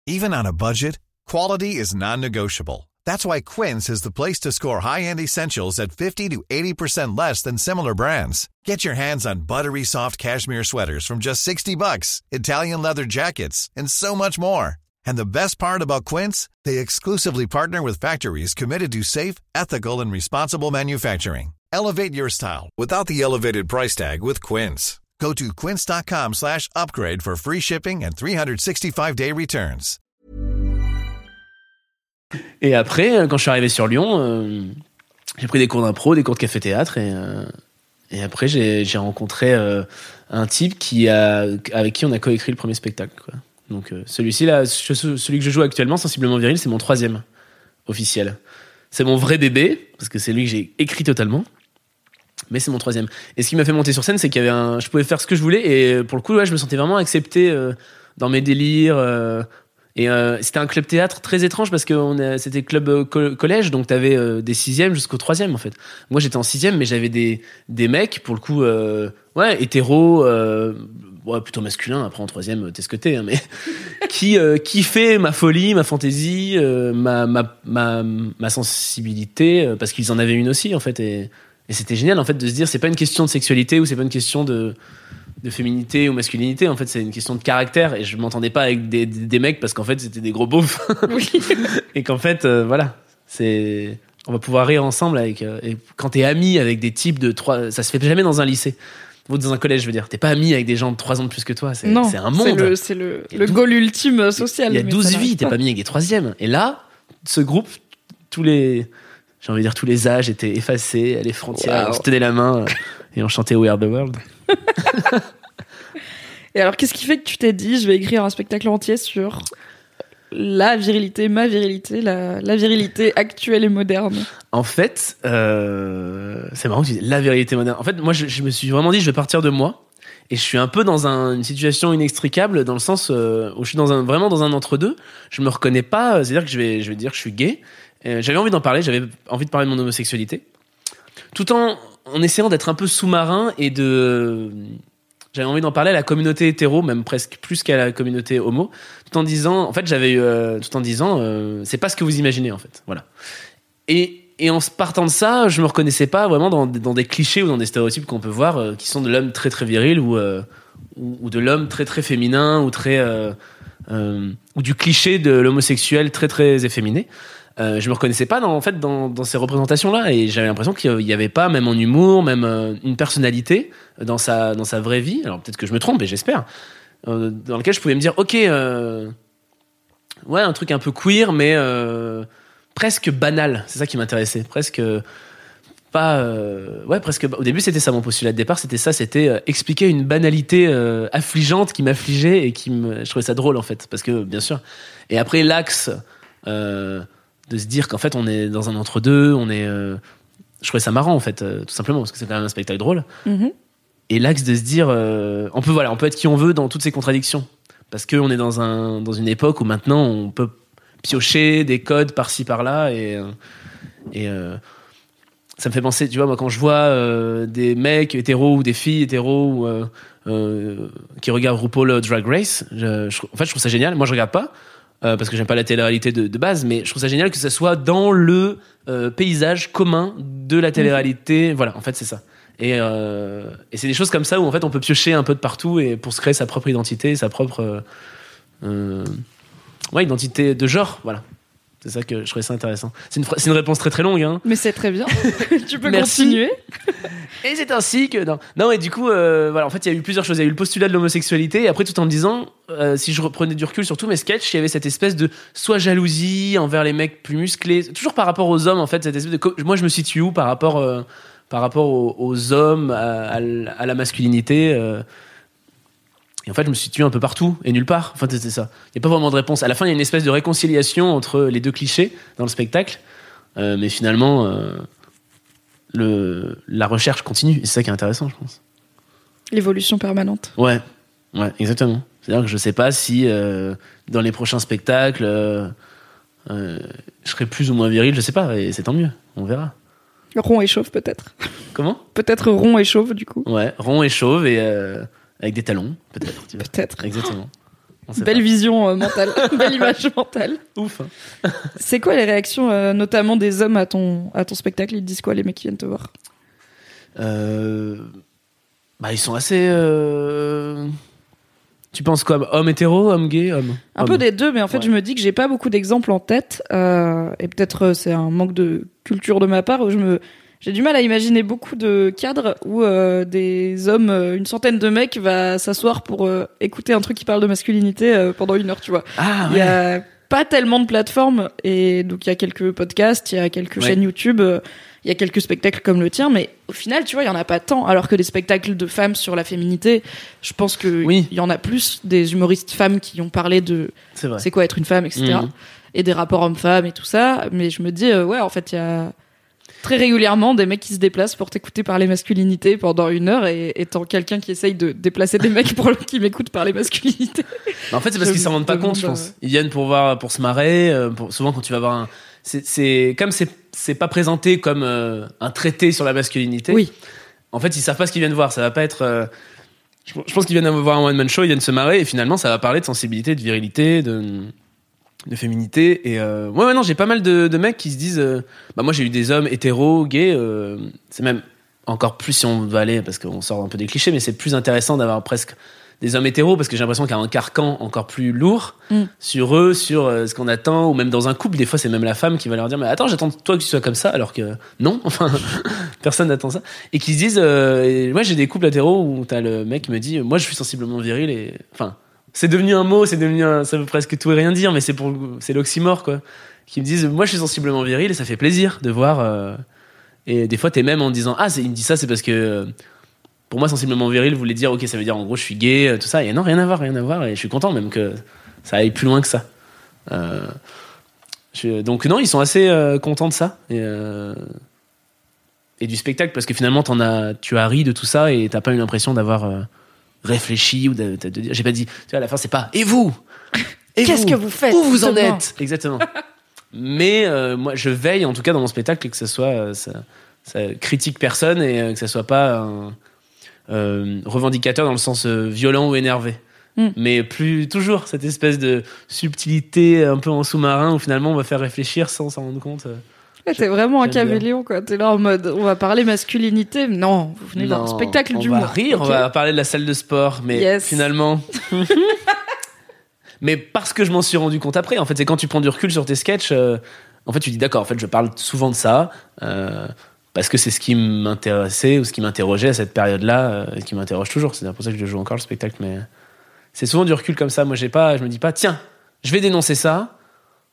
Even on a budget, quality is non-negotiable. That's why Quince is the place to score high-end essentials at 50 to 80% less than similar brands. Get your hands on buttery soft cashmere sweaters from just 60 bucks, Italian leather jackets, and so much more. And the best part about Quince, they exclusively partner with factories committed to safe, ethical, and responsible manufacturing. Elevate your style without the elevated price tag with Quince. Go to quince.com slash upgrade for free shipping and 365-day returns. Et après, euh, quand je suis arrivé sur Lyon, euh, j'ai pris des cours d'impro, des cours de café-théâtre, et, euh, et après, j'ai rencontré un type qui avec qui on a coécrit le premier spectacle. Donc, euh, celui-ci, là, ce- ce- celui que je joue actuellement, Sensiblement Viril, c'est mon troisième officiel. C'est mon vrai bébé, parce que c'est lui que j'ai écrit totalement. Mais c'est mon troisième. Et ce qui m'a fait monter sur scène, c'est qu'il y avait je pouvais faire ce que je voulais, et pour le coup, ouais, je me sentais vraiment accepté euh, dans mes délires. euh, et euh, c'était un club théâtre très étrange parce que c'était club euh, co- collège, donc t'avais euh, des sixièmes jusqu'au troisième en fait. Moi j'étais en sixième, mais j'avais des des mecs pour le coup, euh, ouais, hétéros, euh, ouais, plutôt masculins. Après en troisième, t'es ce que t'es, hein, mais qui euh, kiffaient ma folie, ma fantaisie, euh, ma, ma ma ma sensibilité, euh, parce qu'ils en avaient une aussi en fait. Et, et c'était génial en fait de se dire c'est pas une question de sexualité ou c'est pas une question de de féminité ou masculinité en fait c'est une question de caractère et je m'entendais pas avec des, des, des mecs parce qu'en fait c'était des gros beaufs Oui. et qu'en fait euh, voilà c'est on va pouvoir rire ensemble avec euh, et quand t'es ami avec des types de trois ça se fait jamais dans un lycée ou dans un collège je veux dire t'es pas ami avec des gens de trois ans de plus que toi c'est un monde le, c'est le, le dou- goal ultime social. il y a mais 12 ça vies t'es pas ami avec des troisièmes et là ce groupe tous les j'ai envie de dire tous les âges étaient effacés les frontières Wow. on se tenait la main euh, et on chantait We Are the World Et alors, qu'est-ce qui fait que tu t'es dit, je vais écrire un spectacle entier sur la virilité, ma virilité, la, virilité actuelle et moderne En fait, euh, c'est marrant que tu dises la vérité moderne. En fait, moi, je, me suis vraiment dit, je vais partir de moi. Et je suis un peu dans un- une situation inextricable dans le sens euh, où je suis vraiment dans un entre-deux. Je me reconnais pas. euh, C'est-à-dire que je vais, je vais dire que je suis gay. J'avais envie d'en parler. J'avais envie de parler de mon homosexualité. Tout en, en essayant d'être un peu sous-marin et de... J'avais envie d'en parler à la communauté hétéro, même presque plus qu'à la communauté homo, tout en disant, en fait, j'avais, eu, euh, tout en disant, euh, c'est pas ce que vous imaginez, en fait, voilà. Et, et en partant de ça, je me reconnaissais pas vraiment dans, des clichés ou dans des stéréotypes qu'on peut voir, euh, qui sont de l'homme très très viril ou, euh, ou, ou de l'homme très très féminin ou très euh, ou du cliché de l'homosexuel très très efféminé. Euh, je me reconnaissais pas dans, en fait dans, ces représentations-là et j'avais l'impression qu'il y avait pas même en humour, même euh, une personnalité dans sa dans sa vraie vie. Alors peut-être que je me trompe et j'espère. euh, dans lequel je pouvais me dire ok ouais un truc un peu queer mais presque banal. C'est ça qui m'intéressait, presque pas ouais presque au début c'était ça mon postulat de départ c'était ça c'était expliquer une banalité affligeante qui m'affligeait et qui me je trouvais ça drôle en fait parce que bien sûr et après l'axe de se dire qu'en fait on est dans un entre deux on est euh, je trouvais ça marrant en fait euh, tout simplement parce que c'est quand même un spectacle drôle Mhm. et l'axe de se dire euh, on peut voilà on peut être qui on veut dans toutes ces contradictions parce qu'on est dans un dans une époque où maintenant on peut piocher des codes par-ci par-là et et ça me fait penser, tu vois, moi quand je vois des mecs hétéros ou des filles hétéros ou, qui regardent RuPaul Drag Race, je, je- en fait je trouve ça génial. Moi je regarde pas euh, parce que j'aime pas la télé-réalité de, de base, mais je trouve ça génial que ça soit dans le euh, paysage commun de la télé-réalité. Voilà, en fait c'est ça. Et, euh, et c'est des choses comme ça où en fait on peut piocher un peu de partout et pour se créer sa propre identité, sa propre ouais, identité de genre. Voilà. C'est ça que je trouvais ça intéressant. C'est une, réponse très très longue. Hein. Mais c'est très bien. tu peux Merci. continuer. Et c'est ainsi que non, non et du coup euh, voilà en fait il y a eu plusieurs choses. Il y a eu le postulat de l'homosexualité et après tout en me disant euh, si je reprenais du recul sur tous mes sketchs, il y avait cette espèce de soit jalousie envers les mecs plus musclés, toujours par rapport aux hommes en fait cette espèce de moi je me situe où par rapport euh, par rapport aux, aux hommes à, à l- à la masculinité. Et en fait, je me situe un peu partout et nulle part. Enfin, c'était ça. Il n'y a pas vraiment de réponse. À la fin, il y a une espèce de réconciliation entre les deux clichés dans le spectacle. Euh, mais finalement, euh, le, la recherche continue. Et c'est ça qui est intéressant, je pense. L'évolution permanente. Ouais, ouais, exactement. C'est-à-dire que je sais pas si euh, dans les prochains spectacles, je serai plus ou moins viril. Je sais pas. Et c'est tant mieux. On verra. Rond et chauve peut-être. Comment? Peut-être rond et chauve du coup. Ouais, rond et chauve et avec des talons, peut-être. Peut-être. Exactement. Belle pas. vision euh, mentale, belle image mentale. Ouf. hein. C'est quoi les réactions, euh, notamment des hommes à ton, à ton spectacle? Ils disent quoi, les mecs qui viennent te voir? Euh, bah, ils sont assez. Tu penses quoi? Homme hétéro, homme gay, homme Un homme. peu des deux, mais en fait, Ouais. je me dis que j'ai pas beaucoup d'exemples en tête, et peut-être c'est un manque de culture de ma part où je me j'ai du mal à imaginer beaucoup de cadres où euh, des hommes, euh, une centaine de mecs, va s'asseoir pour euh, écouter un truc qui parle de masculinité euh, pendant une heure, tu vois. Ah Il y a pas tellement de plateformes et donc il y a quelques podcasts, il y a quelques Ouais. chaînes YouTube, il y a quelques spectacles comme le tien, mais au final, tu vois, il y en a pas tant. Alors que des spectacles de femmes sur la féminité, je pense que Oui. il y en a plus des humoristes femmes qui ont parlé de C'est quoi être une femme, etc. Mhm. Et des rapports hommes-femmes et tout ça. Mais je me dis, ouais, en fait, il y a très régulièrement des mecs qui se déplacent pour t'écouter parler masculinité pendant une heure et étant quelqu'un qui essaye de déplacer des mecs pour qui m'écoutent parler masculinité. Mais en fait, c'est parce qu'ils s'en rendent pas compte, je pense. Ils viennent pour voir, pour se marrer. euh, pour- Souvent, quand tu vas voir un, c'est, comme c'est, c'est pas présenté comme euh, un traité sur la masculinité. Oui. En fait, ils savent pas ce qu'ils viennent voir. Ça va pas être. euh, je, je pense qu'ils viennent voir un one man show, ils viennent se marrer et finalement, ça va parler de sensibilité, de virilité, de de féminité et euh, ouais, ouais non j'ai pas mal de, de mecs qui se disent euh, bah moi j'ai eu des hommes hétéros gays euh, c'est même encore plus si on veut aller parce qu'on sort un peu des clichés mais c'est plus intéressant d'avoir presque des hommes hétéros parce que j'ai l'impression qu'il y a un carcan encore plus lourd Mm. sur eux sur euh, ce qu'on attend ou même dans un couple des fois c'est même la femme qui va leur dire mais attends j'attends toi que tu sois comme ça alors que non enfin personne n'attend ça et qui se disent moi j'ai des couples hétéros où t'as le mec qui me dit moi je suis sensiblement viril et enfin c'est devenu un mot, c'est devenu ça veut presque tout et rien dire, mais c'est pour, c'est l'oxymore, quoi. Qui me disent, moi, je suis sensiblement viril et ça fait plaisir de voir, euh, et des fois, t'es même en disant, ah, il me dit ça, c'est parce que, euh, pour moi, sensiblement viril voulait dire, ok, ça veut dire, en gros, je suis gay, euh, tout ça, et non, rien à voir, rien à voir, et je suis content même que ça aille plus loin que ça. Donc, non, ils sont assez contents de ça, et, du spectacle, parce que finalement, t'en as, tu as ri de tout ça et t'as pas eu l'impression d'avoir, réfléchi ou de, de- de dire j'ai pas dit tu vois à la fin c'est pas et vous? Et Qu'est-ce que vous faites où vous en êtes? Exactement. Mais euh, moi je veille en tout cas dans mon spectacle que ce soit euh, ça, ça critique personne et euh, que ça soit pas un euh, revendicateur dans le sens violent ou énervé. Mm. mais plus toujours cette espèce de subtilité un peu en sous-marin où finalement on va faire réfléchir sans s'en rendre compte. Ouais, T'es vraiment un bien. caméléon, quoi. T'es là en mode, on va parler masculinité. Non, vous venez voir un Non, spectacle on d'humour. va rire, on va parler de la salle de sport, mais Yes. finalement. mais parce que je m'en suis rendu compte après, en fait, c'est quand tu prends du recul sur tes sketchs, euh, en fait, tu dis d'accord, en fait, je parle souvent de ça. euh, parce que c'est ce qui m'intéressait ou ce qui m'interrogeait à cette période-là, euh, et qui m'interroge toujours. C'est pour ça que je joue encore le spectacle, mais c'est souvent du recul comme ça. Moi, j'ai pas, je me dis pas, tiens, je vais dénoncer ça.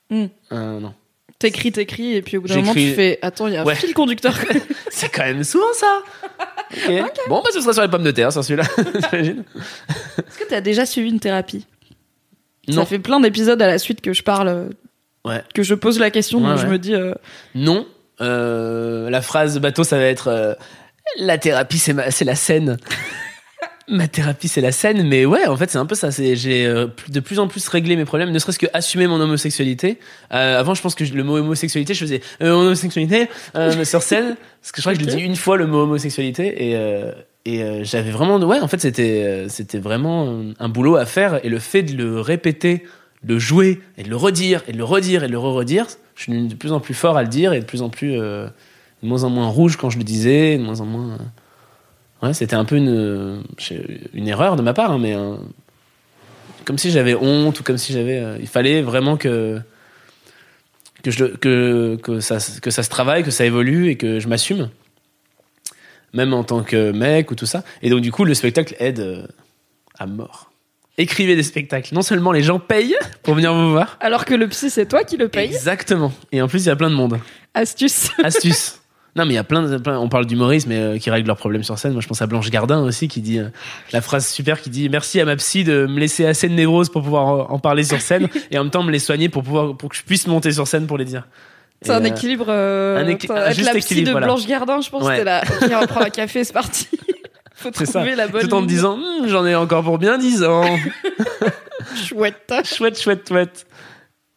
Mm. Euh, non, T'écris, t'écris, et puis au bout d'un moment, tu fais, attends, il y a un fil conducteur. c'est quand même souvent ça. Bon, bah, ce sera sur les pommes de terre, sur celui-là. T'imagines Est-ce que t'as déjà suivi une thérapie? Non. Ça fait plein d'épisodes à la suite que je parle, Ouais. que je pose la question, Ouais, donc je me dis, euh, Non. Euh, la phrase bateau, ça va être euh, la thérapie, c'est la scène. Ma thérapie, c'est la scène, mais ouais, en fait, c'est un peu ça. C'est j'ai euh, de plus en plus réglé mes problèmes, ne serait-ce que assumer mon homosexualité. Euh, avant, je pense que je- le mot homosexualité, je faisais euh, homosexualité euh, sur scène, parce que je crois que je l'ai dit une fois le mot homosexualité et euh, et euh, j'avais vraiment, ouais, en fait, c'était euh, c'était vraiment un boulot à faire et le fait de le répéter, de le jouer et de le redire et de le redire et de le re-redire, je suis de plus en plus fort à le dire et de plus en plus euh, de moins en moins rouge quand je le disais, de moins en moins. Ouais, c'était un peu une, une erreur de ma part, hein, mais euh, comme si j'avais honte ou comme si j'avais. euh, il fallait vraiment que que, je, que que ça que ça se travaille, que ça évolue et que je m'assume, même en tant que mec ou tout ça. Et donc du coup, le spectacle aide euh, à mort. Écrivez des spectacles. Non seulement les gens payent pour venir vous voir. Alors que le psy, c'est toi qui le paye. Exactement. Et en plus, il y a plein de monde. Astuce. Astuce. Non, mais il y a plein de. plein- on parle d'humoristes, mais euh, qui règlent leurs problèmes sur scène. Moi, je pense à Blanche Gardin aussi, qui dit euh, la phrase super qui dit Merci à ma psy de me laisser assez de névrose pour pouvoir en en parler sur scène et en même temps me les soigner pour, pouvoir, pour que je puisse monter sur scène pour les dire. C'est un euh, équilibre. euh, un équi- avec juste la psy équilibre, de voilà. Blanche Gardin, je pense Ouais. que c'était là. Ok, on va prendre un café, c'est parti. Faut trouver ça. la bonne. Tout en me ligne. disant Hum, J'en ai encore pour bien 10 ans. chouette. chouette, chouette, chouette.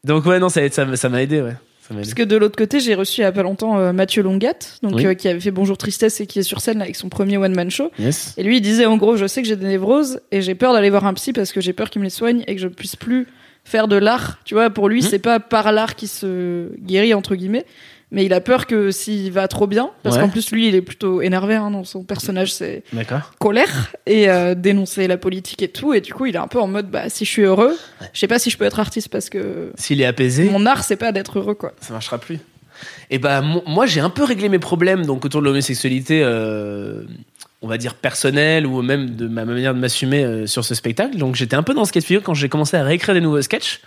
Donc, ouais, non, ça ça m'a ça m'a aidé, ouais. Parce que de l'autre côté, j'ai reçu il y a pas longtemps euh, Mathieu Longat, donc Oui. euh, qui avait fait Bonjour Tristesse et qui est sur scène là, avec son premier one man show. Yes. Et lui, il disait en gros, je sais que j'ai des névroses et j'ai peur d'aller voir un psy parce que j'ai peur qu'il me les soigne et que je puisse plus faire de l'art. Tu vois, pour lui, Mhm. c'est pas par l'art qui se guérit entre guillemets, mais il a peur que s'il va trop bien, parce Ouais. qu'en plus lui, il est plutôt énervé hein, dans son personnage, c'est colère et euh, dénoncer la politique et tout. Et du coup, il est un peu en mode, bah si je suis heureux, je sais pas si je peux être artiste parce que S'il est apaisé. mon art, c'est pas d'être heureux quoi. ça marchera plus. Et bah mo- moi j'ai un peu réglé mes problèmes donc autour de l'homosexualité, euh, on va dire personnelle ou même de ma manière de m'assumer euh, sur ce spectacle. Donc j'étais un peu dans ce cas de figure quand j'ai commencé à réécrire des nouveaux sketchs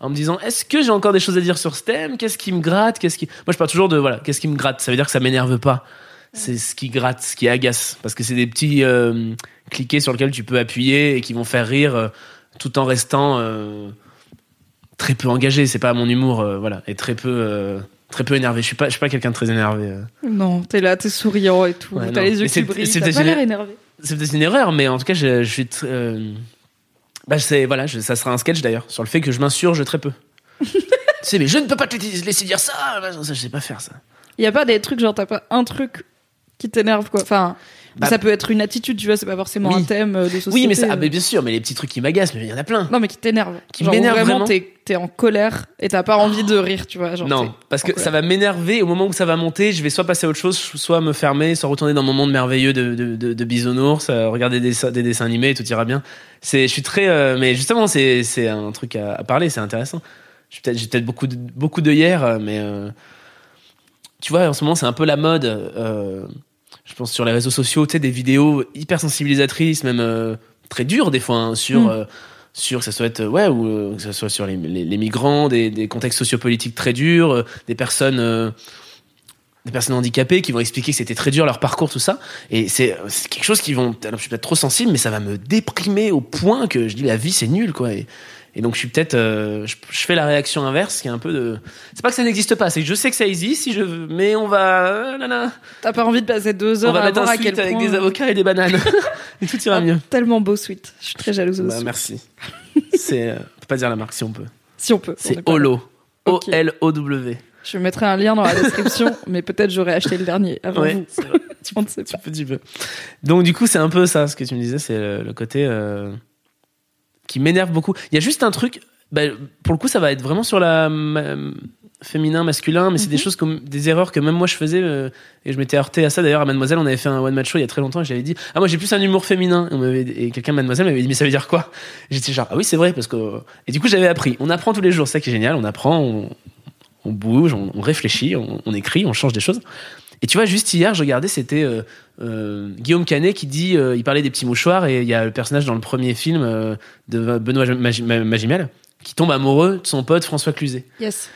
en me disant est-ce que j'ai encore des choses à dire sur ce thème? Qu'est-ce qui me gratte? Qu'est-ce qui Moi je parle toujours de voilà qu'est-ce qui me gratte? Ça veut dire que ça m'énerve pas. C'est ce qui gratte, ce qui agace, parce que c'est des petits euh, cliquets sur lesquels tu peux appuyer et qui vont faire rire euh, tout en restant euh, très peu engagé. C'est pas mon humour, euh, voilà, et très peu, très peu énervé. Je suis pas, je suis pas quelqu'un de très énervé. Non, t'es là, t'es souriant et tout, Ouais, t'as les yeux qui brillent, t'as pas l'air énervé. C'est peut-être une erreur, mais en tout cas, je, je suis. euh, Bah, c'est voilà, je- ça sera un sketch d'ailleurs sur le fait que je m'insurge très peu. tu sais, mais je ne peux pas te laisser dire ça. ça, je sais pas faire ça. Y a pas des trucs genre t'as pas un truc qui t'énerve quoi? Enfin, Bah- ça peut être une attitude, tu vois, c'est pas forcément Oui. un thème euh, de société. Oui, mais ça, ah, euh. mais bien sûr, mais les petits trucs qui m'agacent, mais il y en a plein. Non, mais qui t'énerve. Qui Genre, m'énerve vraiment. T'es en colère et t'as pas envie de rire, tu vois. Genre, non, parce que colère. ça va m'énerver. Au moment où ça va monter, je vais soit passer à autre chose, soit me fermer, soit retourner dans mon monde merveilleux de, de, de, de bisounours, euh, regarder des, dessins- des dessins animés et tout ira bien. C'est, je suis très, euh, mais justement, c'est, c'est un truc à, à parler, c'est intéressant. J'ai peut-être, j'ai peut-être beaucoup de, beaucoup de hier, mais euh, tu vois, en ce moment, c'est un peu la mode. Euh, je pense sur les réseaux sociaux, tu sais, des vidéos hyper sensibilisatrices, même euh, très dures des fois, hein, sur. Mm. euh, sur que ça soit euh, ouais ou euh, que ça soit sur les, les, les migrants des, des contextes sociopolitiques très durs euh, des personnes euh, des personnes handicapées qui vont expliquer que c'était très dur leur parcours tout ça et c'est c'est quelque chose qui vont alors, je suis peut-être trop sensible mais ça va me déprimer au point que je dis la vie c'est nul quoi et, et donc je suis peut-être euh, je, je fais la réaction inverse qui est un peu de c'est pas que ça n'existe pas c'est que je sais que ça existe si je veux mais on va euh, T'as pas envie de passer deux on heures va à mettre un à quel suite avec point- des avocats et des bananes et tout ira Ah, mieux Tellement beau sweet. Je suis très jalouse bah, merci c'est euh, on peut pas dire la marque si on peut Si on peut. on c'est est pas Holo Ok. O-L-O-W Je mettrai un lien dans la description, mais peut-être j'aurais acheté le dernier avant Ouais, vous. On ne sait tu pas. peux, tu peux. Donc du coup, c'est un peu ça, ce que tu me disais, c'est le, le côté euh, qui m'énerve beaucoup. Il y a juste un truc, bah, pour le coup, ça va être vraiment sur la ma- féminin, masculin, mais c'est des choses comme des erreurs que même moi je faisais euh, et je m'étais heurté à ça. D'ailleurs, à Mademoiselle, on avait fait un one match show il y a très longtemps et j'avais dit ah moi j'ai plus un humour féminin et, on et quelqu'un Mademoiselle m'avait dit mais ça veut dire quoi? J'étais genre ah oui c'est vrai parce que et du coup j'avais appris. On apprend tous les jours, c'est ça qui est génial. On apprend, on, on bouge, on, on réfléchit, on, on écrit, on change des choses. Et tu vois, juste hier, je regardais, c'était euh, euh, Guillaume Canet qui dit, euh, il parlait des petits mouchoirs, et il y a le personnage dans le premier film de Benoît Magi- Ma- Magimel qui tombe amoureux de son pote François Cluzet. Yes.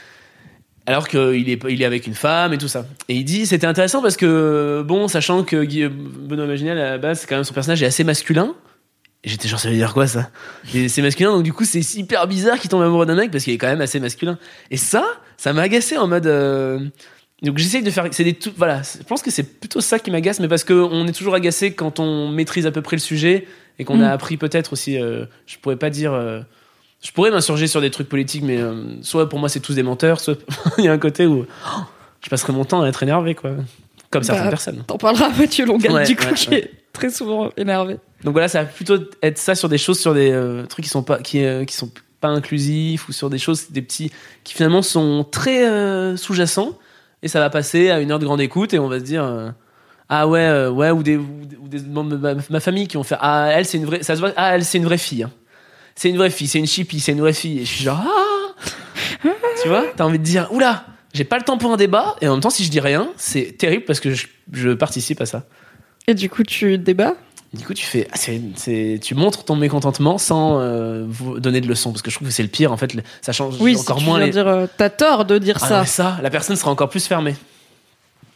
Alors qu'il est, il est avec une femme et tout ça. Et il dit, c'était intéressant parce que, bon, sachant que Benoît Magimel, à la base, c'est quand même son personnage est assez masculin. J'étais genre, ça veut dire quoi ça? C'est masculin, donc du coup, c'est hyper bizarre qu'il tombe amoureux d'un mec parce qu'il est quand même assez masculin. Et ça, ça m'a agacé en mode. Donc j'essaye de faire. C'est des tout. Voilà, je pense que c'est plutôt ça qui m'agace, mais parce qu'on est toujours agacé quand on maîtrise à peu près le sujet et qu'on Mm. a appris peut-être aussi. euh, je pourrais pas dire. euh, je pourrais m'insurger sur des trucs politiques, mais euh, soit pour moi c'est tous des menteurs, soit il y a un côté où oh, je passerai mon temps à être énervé, quoi. Comme certaines Bah, personnes. T'en parleras à Mathieu Longal, Ouais, du coup, ouais, qui ouais. est très souvent énervé. Donc voilà, ça va plutôt être ça sur des choses, sur des trucs qui sont pas, qui, qui sont pas inclusifs ou sur des choses, des petits, qui finalement sont très sous-jacents. Et ça va passer à une heure de grande écoute et on va se dire, euh, ah ouais, euh, ouais, ou des, ou des- membres de ma, famille qui vont faire, ah elle c'est une vraie, ça se voit, ah elle c'est une vraie fille. hein. C'est une vraie fille, c'est une chippie, c'est une vraie fille. Et je suis genre, ah Tu vois, t'as envie de dire, oula, j'ai pas le temps pour un débat. Et en même temps, si je dis rien, c'est terrible parce que je, je participe à ça. Et du coup, tu débats? Du coup, tu fais, ah, tu montres ton mécontentement sans euh, vous donner de leçons, parce que je trouve que c'est le pire. En fait, ça change Oui, encore si tu moins viens les. dire, euh, t'as tort de dire Ah, ça. ça, la personne sera encore plus fermée.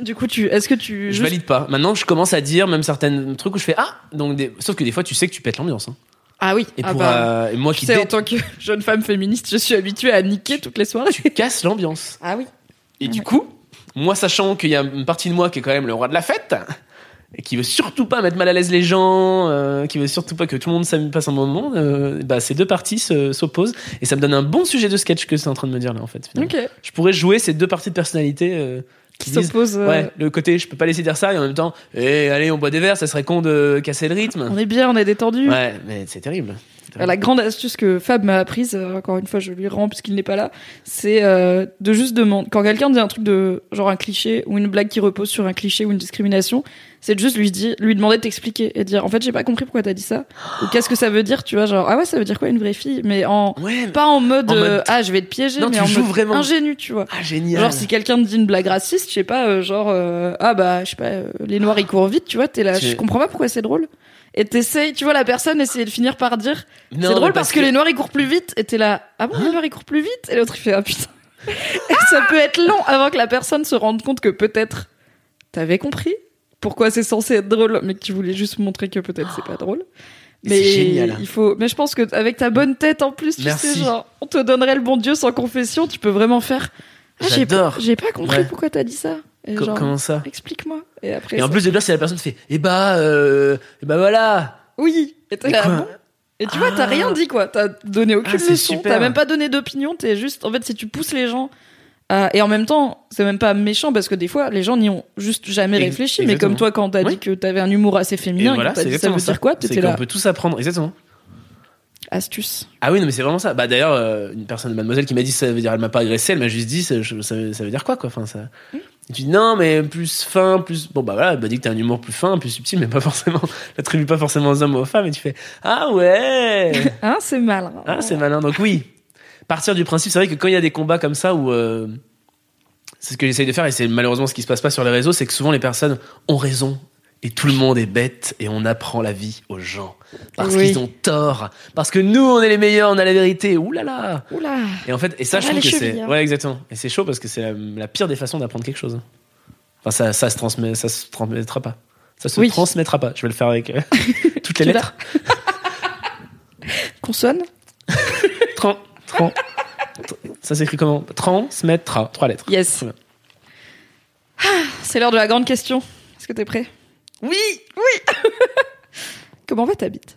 Du coup, tu, est-ce que tu, Je juste- valide pas. Maintenant, je commence à dire même certains trucs où je fais ah. Donc, des- sauf que des fois, tu sais que tu pètes l'ambiance. hein. ah oui, Et ah pour bah, euh, et moi tu qui sais, en tant que jeune femme féministe, je suis habituée à niquer toutes les soirées. casse l'ambiance. Ah oui. Et du coup, moi sachant qu'il y a une partie de moi qui est quand même le roi de la fête et qui veut surtout pas mettre mal à l'aise les gens, euh, qui veut surtout pas que tout le monde s'amuse passe un bon moment, euh, bah ces deux parties se- s'opposent et ça me donne un bon sujet de sketch que c'est en train de me dire là en fait. finalement. Ok. Je pourrais jouer ces deux parties de personnalité euh, qui Qui disent s'oppose. euh, ouais le côté je peux pas laisser dire ça et en même temps eh allez on boit des verres ça serait con de casser le rythme. On est bien, on est détendu. Ouais mais c'est terrible. Terrible. La grande astuce que Fab m'a apprise, euh, encore une fois, je lui rends puisqu'il n'est pas là, c'est euh, de juste demander. Quand quelqu'un dit un truc de genre un cliché ou une blague qui repose sur un cliché ou une discrimination, c'est de juste lui dire, lui demander de t'expliquer et de dire en fait j'ai pas compris pourquoi t'as dit ça ou qu'est-ce que ça veut dire, tu vois, genre ah ouais ça veut dire quoi une vraie fille, mais en Ouais. pas en mode, En mode- euh, ah je vais te piéger, Non, mais tu en joues mode vraiment. ingénu, tu vois. Ah génial. Genre si quelqu'un te dit une blague raciste, je sais pas, euh, genre euh, ah bah je sais pas, euh, les noirs ils courent vite, tu vois, t'es là, Tu- je comprends pas pourquoi c'est drôle. Et t'essayes, tu vois la personne essayer de finir par dire c'est drôle parce que... les noirs ils courent plus vite et t'es là ah bon les noirs ils courent plus vite? Et l'autre il fait ah putain. et ça peut être long avant que la personne se rende compte que peut-être t'avais compris pourquoi c'est censé être drôle mais que tu voulais juste montrer que peut-être c'est pas drôle. Mais génial. il faut mais je pense que avec ta bonne tête en plus tu Merci. sais genre on te donnerait le bon Dieu sans confession, tu peux vraiment faire ah, j'ai J'adore. pas, j'ai pas compris Ouais. pourquoi t'as dit ça. Genre, comment ça Explique-moi. Et après Et en ça- plus de là, c'est la personne qui fait Eh bah, euh, eh bah voilà oui. Et t'es Mais là, quoi bon. Et tu vois, t'as Ah. rien dit, quoi. T'as donné aucune Ah, leçon. T'as même pas donné d'opinion. T'es juste, en fait, si tu pousses les gens. à- Et en même temps, c'est même pas méchant parce que des fois, les gens n'y ont juste jamais réfléchi. Mais comme toi, quand t'as Oui. dit que t'avais un humour assez féminin, et t'as dit ça veut ça. dire quoi T'étais là. peut tous apprendre, exactement. Astuce. Ah oui, non, mais c'est vraiment ça. Bah d'ailleurs, euh, une personne, mademoiselle, qui m'a dit ça veut dire elle m'a pas agressé, elle m'a juste dit ça, je- ça, ça veut dire quoi, quoi? Enfin, ça. Et tu dis non, mais plus fin, plus. Bon, bah voilà, elle m'a dit que t'as un humour plus fin, plus subtil, mais pas forcément. L'attribue pas forcément aux hommes ou aux femmes, et tu fais ah ouais Hein, c'est malin. Ah, c'est malin. Donc oui, partir du principe, c'est vrai que quand il y a des combats comme ça où euh, c'est ce que j'essaye de faire et c'est malheureusement ce qui se passe pas sur les réseaux, c'est que souvent les personnes ont raison et tout le monde est bête et on apprend la vie aux gens parce Oui. qu'ils ont tort, parce que nous on est les meilleurs, on a la vérité. Ouh là là. Et en fait, et ça, Ça je trouve que c'est hein. ouais exactement. Et c'est chaud parce que c'est la, la pire des façons d'apprendre quelque chose. Enfin, ça, ça se transmet, ça se transmettra pas. Ça se Oui. transmettra pas. Je vais le faire avec euh, toutes les lettres. Consonne. Tran, tran. Ça s'écrit comment? Transmettra. Trois lettres. Yes. Bien. C'est l'heure de la grande question. Est-ce que t'es prêt? Oui Comment va ta bite?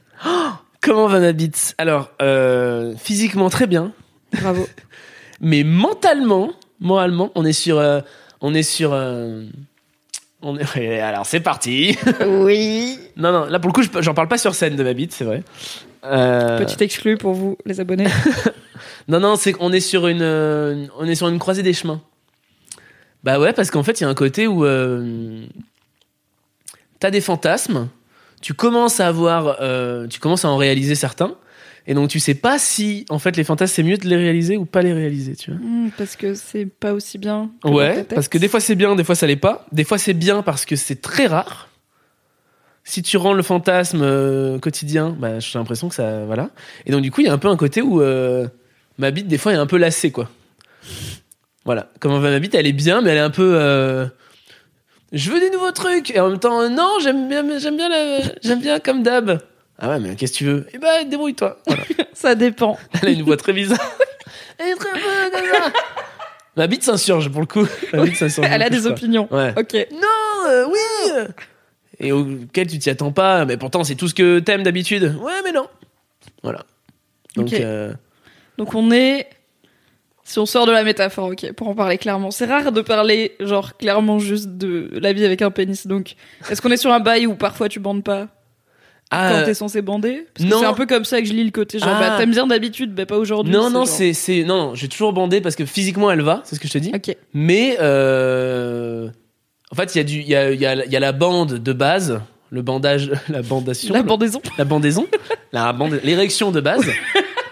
Comment va ma bite? Alors, euh, physiquement très bien, Bravo. mais mentalement, moralement, on est sur, euh, on est sur, euh, on est. alors c'est parti. oui. non non, là pour le coup, je- j'en parle pas sur scène de ma bite, c'est vrai. Petit exclu pour vous, les abonnés. Non non, c'est qu'on est sur une, on est sur une croisée des chemins. Bah ouais, parce qu'en fait, il y a un côté où euh, t'as des fantasmes, tu commences à avoir, euh, tu commences à en réaliser certains, et donc tu sais pas si, en fait, les fantasmes c'est mieux de les réaliser ou pas les réaliser, tu vois. Hmm, parce que c'est pas aussi bien. que Ouais, parce que des fois c'est bien, des fois ça l'est pas. Des fois c'est bien parce que c'est très rare. Si tu rends le fantasme euh, quotidien, bah, j'ai l'impression que ça, voilà. Et donc du coup il y a un peu un côté où euh, ma bite des fois est un peu lassée quoi. Voilà, comment va ma bite Elle est bien, mais elle est un peu. euh, Je veux des nouveaux trucs et en même temps non, j'aime bien, j'aime bien, la... j'aime bien comme d'hab. Ah ouais, mais qu'est-ce que tu veux? Eh ben débrouille-toi. Voilà. Ça dépend. Elle a une voix très bizarre. Elle est très peu comme ça. Ma bite s'insurge pour le coup. Ma bite s'insurge Elle a des opinions. Ouais. Ok. Non, euh, oui. et auquel tu t'y attends pas, mais pourtant c'est tout ce que t'aimes d'habitude. Ouais, mais non. Voilà. Donc, Ok. euh, Donc on est. Si on sort de la métaphore, ok, pour en parler clairement. C'est rare de parler, genre, clairement juste de la vie avec un pénis. Donc, est-ce qu'on est sur un bail où parfois tu bandes pas ah, quand t'es censé bander? Parce que c'est un peu comme ça que je lis le côté, genre, Ah. bah, t'aimes bien d'habitude, bah pas aujourd'hui. non, non, c'est, c'est, non, non, j'ai toujours bandé parce que physiquement elle va, c'est ce que je te dis. Ok. Mais euh, en fait, il y a du, il y a, il y a, y a la bande de base, le bandage, la bandation, La bandaison, la bandaison, la bande, l'érection de base.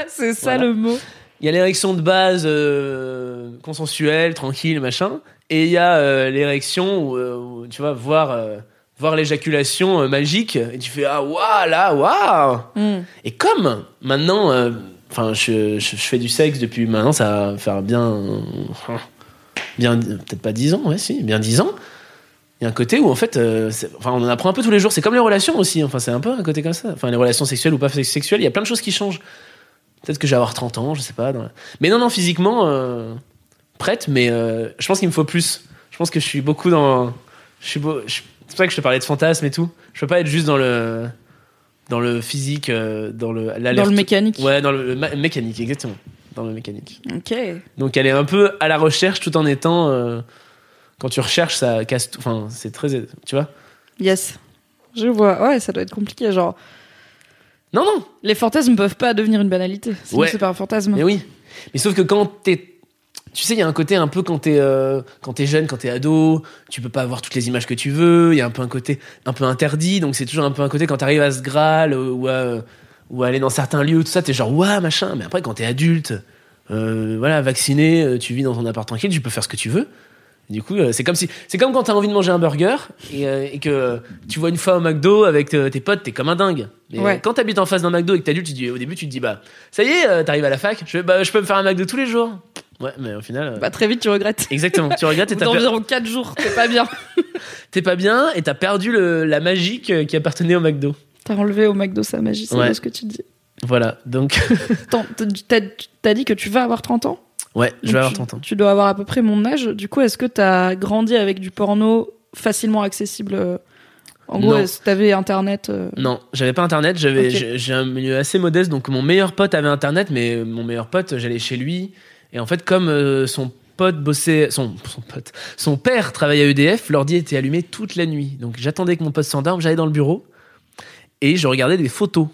c'est ça Voilà. le mot. Il y a l'érection de base euh, consensuelle, tranquille, machin, et il y a euh, l'érection où, euh, où, tu vas voir, euh, voir l'éjaculation magique, et tu fais ah waouh là waouh. Hmm. Et comme maintenant, enfin, je, je, je fais du sexe depuis maintenant, ça va faire bien, bien, peut-être pas 10 ans, ouais, si, bien 10 ans. Il y a un côté où en fait, euh, enfin, on en apprend un peu tous les jours. C'est comme les relations aussi. Enfin, c'est un peu un côté comme ça. Enfin, les relations sexuelles ou pas sexuelles, il y a plein de choses qui changent. Peut-être que je vais avoir 30 ans, je sais pas. Mais non, non, physiquement, euh, prête, mais euh, je pense qu'il me faut plus. Je pense que je suis beaucoup dans. Je suis beau... je- C'est pour ça que je te parlais de fantasme et tout. Je peux pas être juste dans le dans le physique, euh, dans le Dans le mécanique. Ouais, dans le, mécanique, exactement. Dans le mécanique. Ok. Donc elle est un peu à la recherche tout en étant. euh, quand tu recherches, ça casse tout. Enfin, c'est très. Tu vois Yes. Je vois. Ouais, ça doit être compliqué. Genre, Non, non les fantasmes peuvent pas devenir une banalité. Sinon, Ouais. c'est pas un fantasme. Mais oui. Mais sauf que quand t'es. Tu sais, il y a un côté un peu quand t'es euh, quand t'es jeune, quand t'es ado, tu peux pas avoir toutes les images que tu veux. Il y a un peu un côté un peu interdit, donc c'est toujours un peu un côté quand t'arrives à ce Graal ou à, ou à aller dans certains lieux, tout ça, t'es genre waouh machin. Mais après, quand t'es adulte, euh, voilà, vacciné, euh, tu vis dans ton appart tranquille, tu peux faire ce que tu veux. Du coup, euh, c'est comme si, c'est comme quand t'as envie de manger un burger et, euh, et que tu vois une fois au McDo avec euh, tes potes, t'es comme un dingue. Mais Ouais. quand t'habites en face d'un McDo et que t'es adulte, tu dis, au début, tu te dis bah ça y est, t'arrives à la fac, je, bah, je peux me faire un McDo tous les jours. Ouais, mais au final, euh, Bah, très vite, tu regrettes. exactement. Tu regardes, et t'as d'environ 4 jours, t'es pas bien. t'es pas bien et t'as perdu le, la magie qui appartenait au McDo. T'as enlevé au McDo sa magie, c'est Ouais. ce que tu dis. Voilà, donc t'as- t'as dit que tu vas avoir 30 ans? Ouais, je vais avoir tu- 30 ans. Tu dois avoir à peu près mon âge. Du coup, est-ce que t'as grandi avec du porno facilement accessible euh, En gros, Non. est-ce que t'avais internet euh, Non, j'avais pas internet, j'avais j'ai- un milieu assez modeste donc mon meilleur pote avait internet mais mon meilleur pote, j'allais chez lui et en fait comme euh, son pote bossait son son pote, son père travaillait à EDF, l'ordi était allumé toute la nuit. Donc j'attendais que mon pote s'endorme, j'allais dans le bureau et je regardais des photos.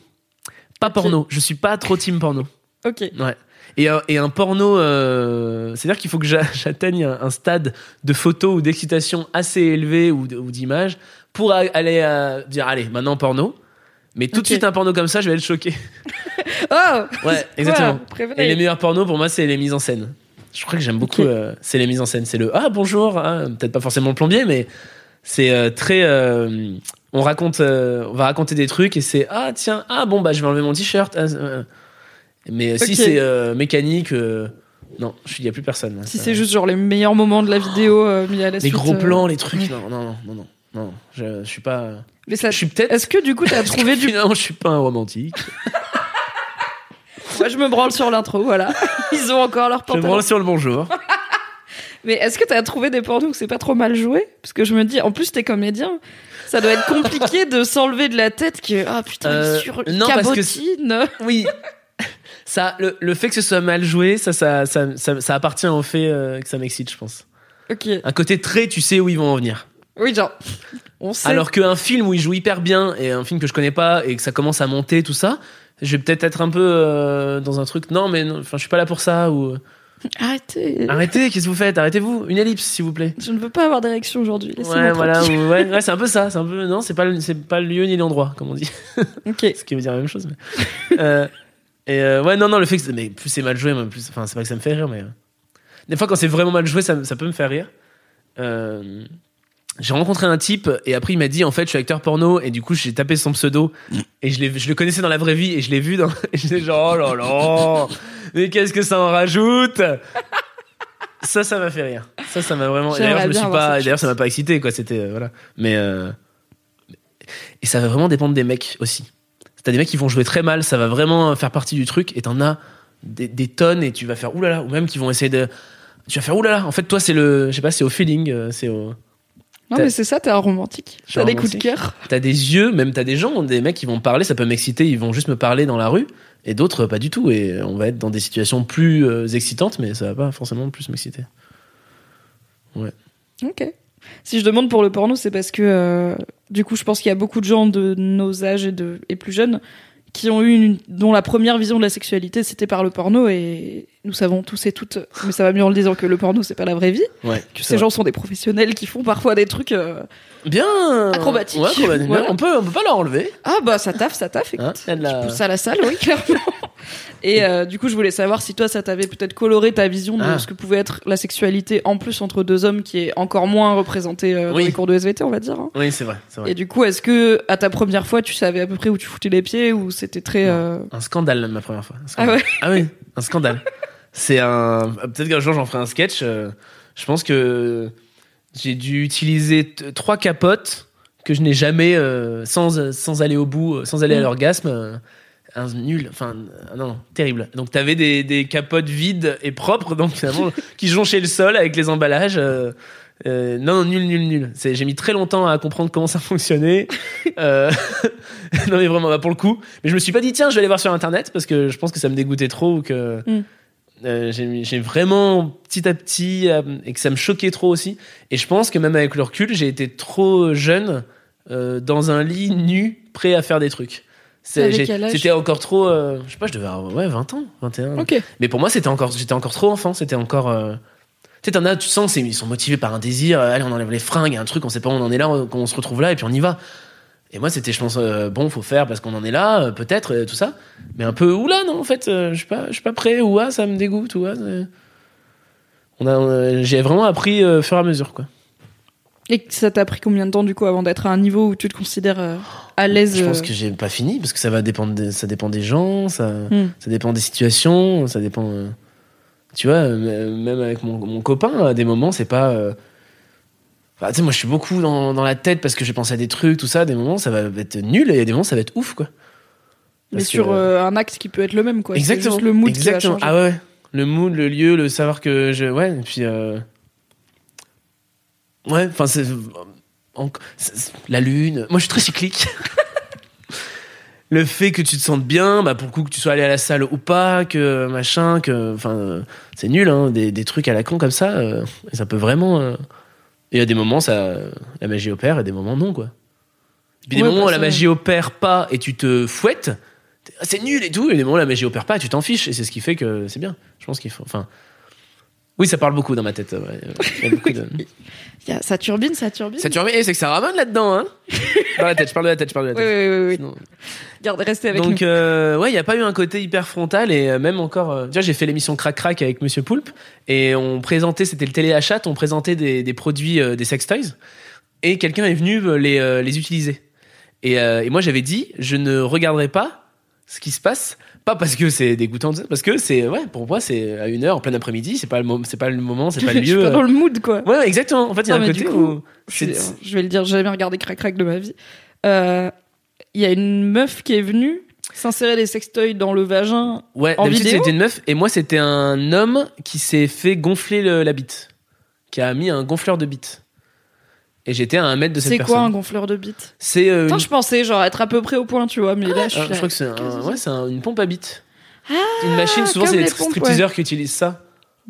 Pas porno, je suis pas trop team porno. Ok. Ouais. Et, un- et un porno, euh, c'est-à-dire qu'il faut que j'a- j'atteigne un, un stade de photos ou d'excitation assez élevé ou, d- ou d'images pour aller à dire allez maintenant porno. Mais tout de suite un porno comme ça, je vais être choqué. Oh Ouais, exactement. Quoi. Et les meilleurs pornos pour moi, c'est les mises en scène. Je crois que j'aime beaucoup. Euh, c'est les mises en scène. C'est le ah bonjour, ah, peut-être pas forcément le plombier, mais c'est euh, très. euh, on raconte, on va raconter des trucs et c'est ah tiens ah bon bah je vais enlever mon t-shirt. ah, euh. mais si Ok. c'est euh, mécanique, euh, non, il y a plus personne. là. Si c'est juste genre les meilleurs moments de la vidéo euh, mis à la les suite. gros euh, plans, les trucs, non non non non non non, je, je suis pas. Mais ça, Je suis peut-être. est-ce que du coup t'as trouvé du Finalement, je suis pas un romantique. Moi, je me branle sur l'intro, voilà. Ils ont encore leur Je me pantalon. branle sur le bonjour. Mais est-ce que t'as trouvé des pornos où c'est pas trop mal joué? Parce que je me dis, en plus t'es comédien, ça doit être compliqué de s'enlever de la tête que ah putain Euh, il sur non, parce que cabotine. Oui. Ça, le, le fait que ce soit mal joué, ça, ça, ça, ça, ça appartient au fait euh, que ça m'excite, je pense. Ok. Un côté très, tu sais où ils vont en venir. Oui genre on sait. Alors qu'un film où ils jouent hyper bien et un film que je connais pas et que ça commence à monter, tout ça, je vais peut-être être un peu euh, dans un truc. Non, mais non, je suis pas là pour ça. Ou arrêtez. arrêtez, qu'est-ce que vous faites? Arrêtez-vous. Une ellipse, s'il vous plaît. Je ne veux pas avoir d'érection aujourd'hui. Ouais, voilà. ouais, ouais, c'est un peu ça. C'est un peu non, c'est pas, c'est pas le lieu ni l'endroit, comme on dit. Ok. ce qui veut dire la même chose. Mais... Euh, et euh, ouais, non, non, le fait que mais plus c'est mal joué, plus, enfin, c'est pas que ça me fait rire, mais euh, des fois quand c'est vraiment mal joué, ça, ça peut me faire rire. Euh, j'ai rencontré un type et après il m'a dit en fait je suis acteur porno et du coup j'ai tapé son pseudo et je, je le connaissais dans la vraie vie et je l'ai vu dans et j'étais genre oh là là mais qu'est-ce que ça en rajoute? Ça ça m'a fait rire. Ça ça m'a vraiment et d'ailleurs je me suis pas d'ailleurs ça m'a pas excité quoi c'était euh, voilà. Mais et ça va vraiment dépendre des mecs aussi T'as des mecs qui vont jouer très mal, ça va vraiment faire partie du truc, et t'en as des, des tonnes, et tu vas faire oulala, ou même qui vont essayer de. Tu vas faire oulala. En fait, toi, c'est le. Je sais pas, c'est au feeling, euh, c'est au. Non, mais c'est ça, t'es un romantique. T'as des coups de cœur. T'as des yeux, même t'as des gens, des mecs qui vont parler, ça peut m'exciter, ils vont juste me parler dans la rue, et d'autres pas du tout, et on va être dans des situations plus euh, excitantes, mais ça va pas forcément plus m'exciter. Ok. Si je demande pour le porno, c'est parce que euh, du coup, je pense qu'il y a beaucoup de gens de nos âges et, et plus jeunes qui ont eu une, dont la première vision de la sexualité c'était par le porno et nous savons tous et toutes, mais ça va mieux en le disant que le porno c'est pas la vraie vie, Ouais. que ces vrai. gens sont des professionnels qui font parfois des trucs. euh, bien Acrobatique. Ouais, acrobatique. Voilà. On peut, on peut pas leur enlever. Ah bah ça taffe, ça taffe. Écoute, Hein, a de la- tu pousses à la salle, oui clairement. Et euh, du coup, je voulais savoir si toi, ça t'avait peut-être coloré ta vision de Ah. ce que pouvait être la sexualité en plus entre deux hommes, qui est encore moins représentée euh, dans Oui. les cours de SVT, on va dire. hein. Oui, c'est vrai. Et du coup, est-ce que à ta première fois, tu savais à peu près où tu foutais les pieds ou c'était très euh, Un scandale ma première fois. Ah ouais Ah oui, un scandale. C'est un. Peut-être qu'un jour j'en ferai un sketch. euh, Je pense que j'ai dû utiliser trois capotes que je n'ai jamais, euh, sans, sans aller au bout, sans aller à Mm. l'orgasme. euh, Un nul, enfin non, non, terrible. Donc t'avais des, des capotes vides et propres, donc finalement qui jonchaient le sol avec les emballages. euh, euh, non, nul, nul, nul. J'ai mis très longtemps à comprendre comment ça fonctionnait. Euh, non mais vraiment, bah, pour le coup. Mais je me suis pas dit tiens, je vais aller voir sur internet parce que je pense que ça me dégoûtait trop ou que Mm. Euh, j'ai vraiment petit à petit euh, et que ça me choquait trop aussi. Et je pense que même avec le recul, j'ai été trop jeune euh, dans un lit nu, prêt à faire des trucs. C'était encore trop. je sais pas, je devais avoir ouais, 20 ans, 21. Ok. Mais pour moi, c'était encore, j'étais encore trop enfant. C'était encore. Tu sais, t'en as, tu sens, ils sont motivés par un désir. allez, on enlève les fringues, un truc, on sait pas où on en est là, on, on se retrouve là et puis on y va. Et moi, c'était, je pense, euh, bon, faut faire parce qu'on en est là, euh, peut-être, euh, tout ça. Mais un peu, oula, non, en fait, euh, je suis pas, je suis pas prêt, ou ah, ça me dégoûte, ou ah, c'est- on a, on j'ai vraiment appris au fur et à mesure, quoi. Et ça t'a pris combien de temps du coup avant d'être à un niveau où tu te considères à l'aise Je pense que j'ai pas fini parce que ça va dépendre, ça dépend des gens, ça, Hmm. ça dépend des situations, ça dépend. tu vois, même avec mon, mon copain, à des moments, c'est pas. Enfin, tu sais, moi, je suis beaucoup dans, dans la tête parce que j'ai pensé à des trucs, tout ça. Des moments, ça va être nul et des moments, ça va être ouf, quoi. mais que- sur euh, un acte qui peut être le même quoi. Exactement. juste le mood qui va Exactement. changer. Ah ouais. Le mood, le lieu, le savoir que je. Ouais, et puis. euh, Ouais, enfin, c'est. La lune. Moi, je suis très cyclique. le fait que tu te sentes bien, bah, pour le coup, que tu sois allé à la salle ou pas, que machin, que. Enfin, euh, c'est nul, hein, des, des trucs à la con comme ça. euh, et ça peut vraiment. Euh, Et à des moments, ça, la magie opère, et des moments, non, quoi. Et puis des moments où bah, la magie opère pas et tu te fouettes, t'es- ah, c'est nul et tout. Et des moments où la magie opère pas, tu t'en fiches. Et c'est ce qui fait que c'est bien. Je pense qu'il faut. Enfin. Oui, ça parle beaucoup dans ma tête. ouais. Il y a beaucoup de- Il y a- ça turbine, ça turbine. Ça tu remets, c'est que ça ramène là-dedans, hein Dans la tête, je parle de la tête, je parle de la tête. oui, oui, oui. Sinon- Garde, restez avec Donc nous. euh, ouais, il y a pas eu un côté hyper frontal et euh, même encore. euh, vois, j'ai fait l'émission Crac Crac avec Monsieur Poulpe et on présentait, c'était le téléachat, on présentait des, des produits, euh, des sex toys et quelqu'un est venu euh, les, euh, les utiliser. Et, et moi j'avais dit, je ne regarderai pas ce qui se passe, pas parce que c'est dégoûtant, parce que c'est ouais, pour moi c'est à une heure en plein après-midi, c'est pas le c'est pas le moment, c'est pas le Je suis lieu. pas dans le mood quoi. Ouais, exactement. En fait, il y a Non, un côté coup, où Je, je vais le dire, j'ai jamais regardé Crac Crac de ma vie. Euh, Il y a une meuf qui est venue s'insérer des sextoys dans le vagin. Ouais, d'habitude c'était une meuf et moi c'était un homme qui s'est fait gonfler le- la bite, qui a mis un gonfleur de bite. Et j'étais à un mètre de cette C'est personne. quoi un gonfleur de bite C'est euh, une... je pensais genre être à peu près au point, tu vois, mais là je suis ah, je là. crois que c'est un- Qu'est-ce que ouais, c'est c'est un- une pompe à bite. une machine, souvent c'est les les pompes, stripteaseurs qui utilisent ça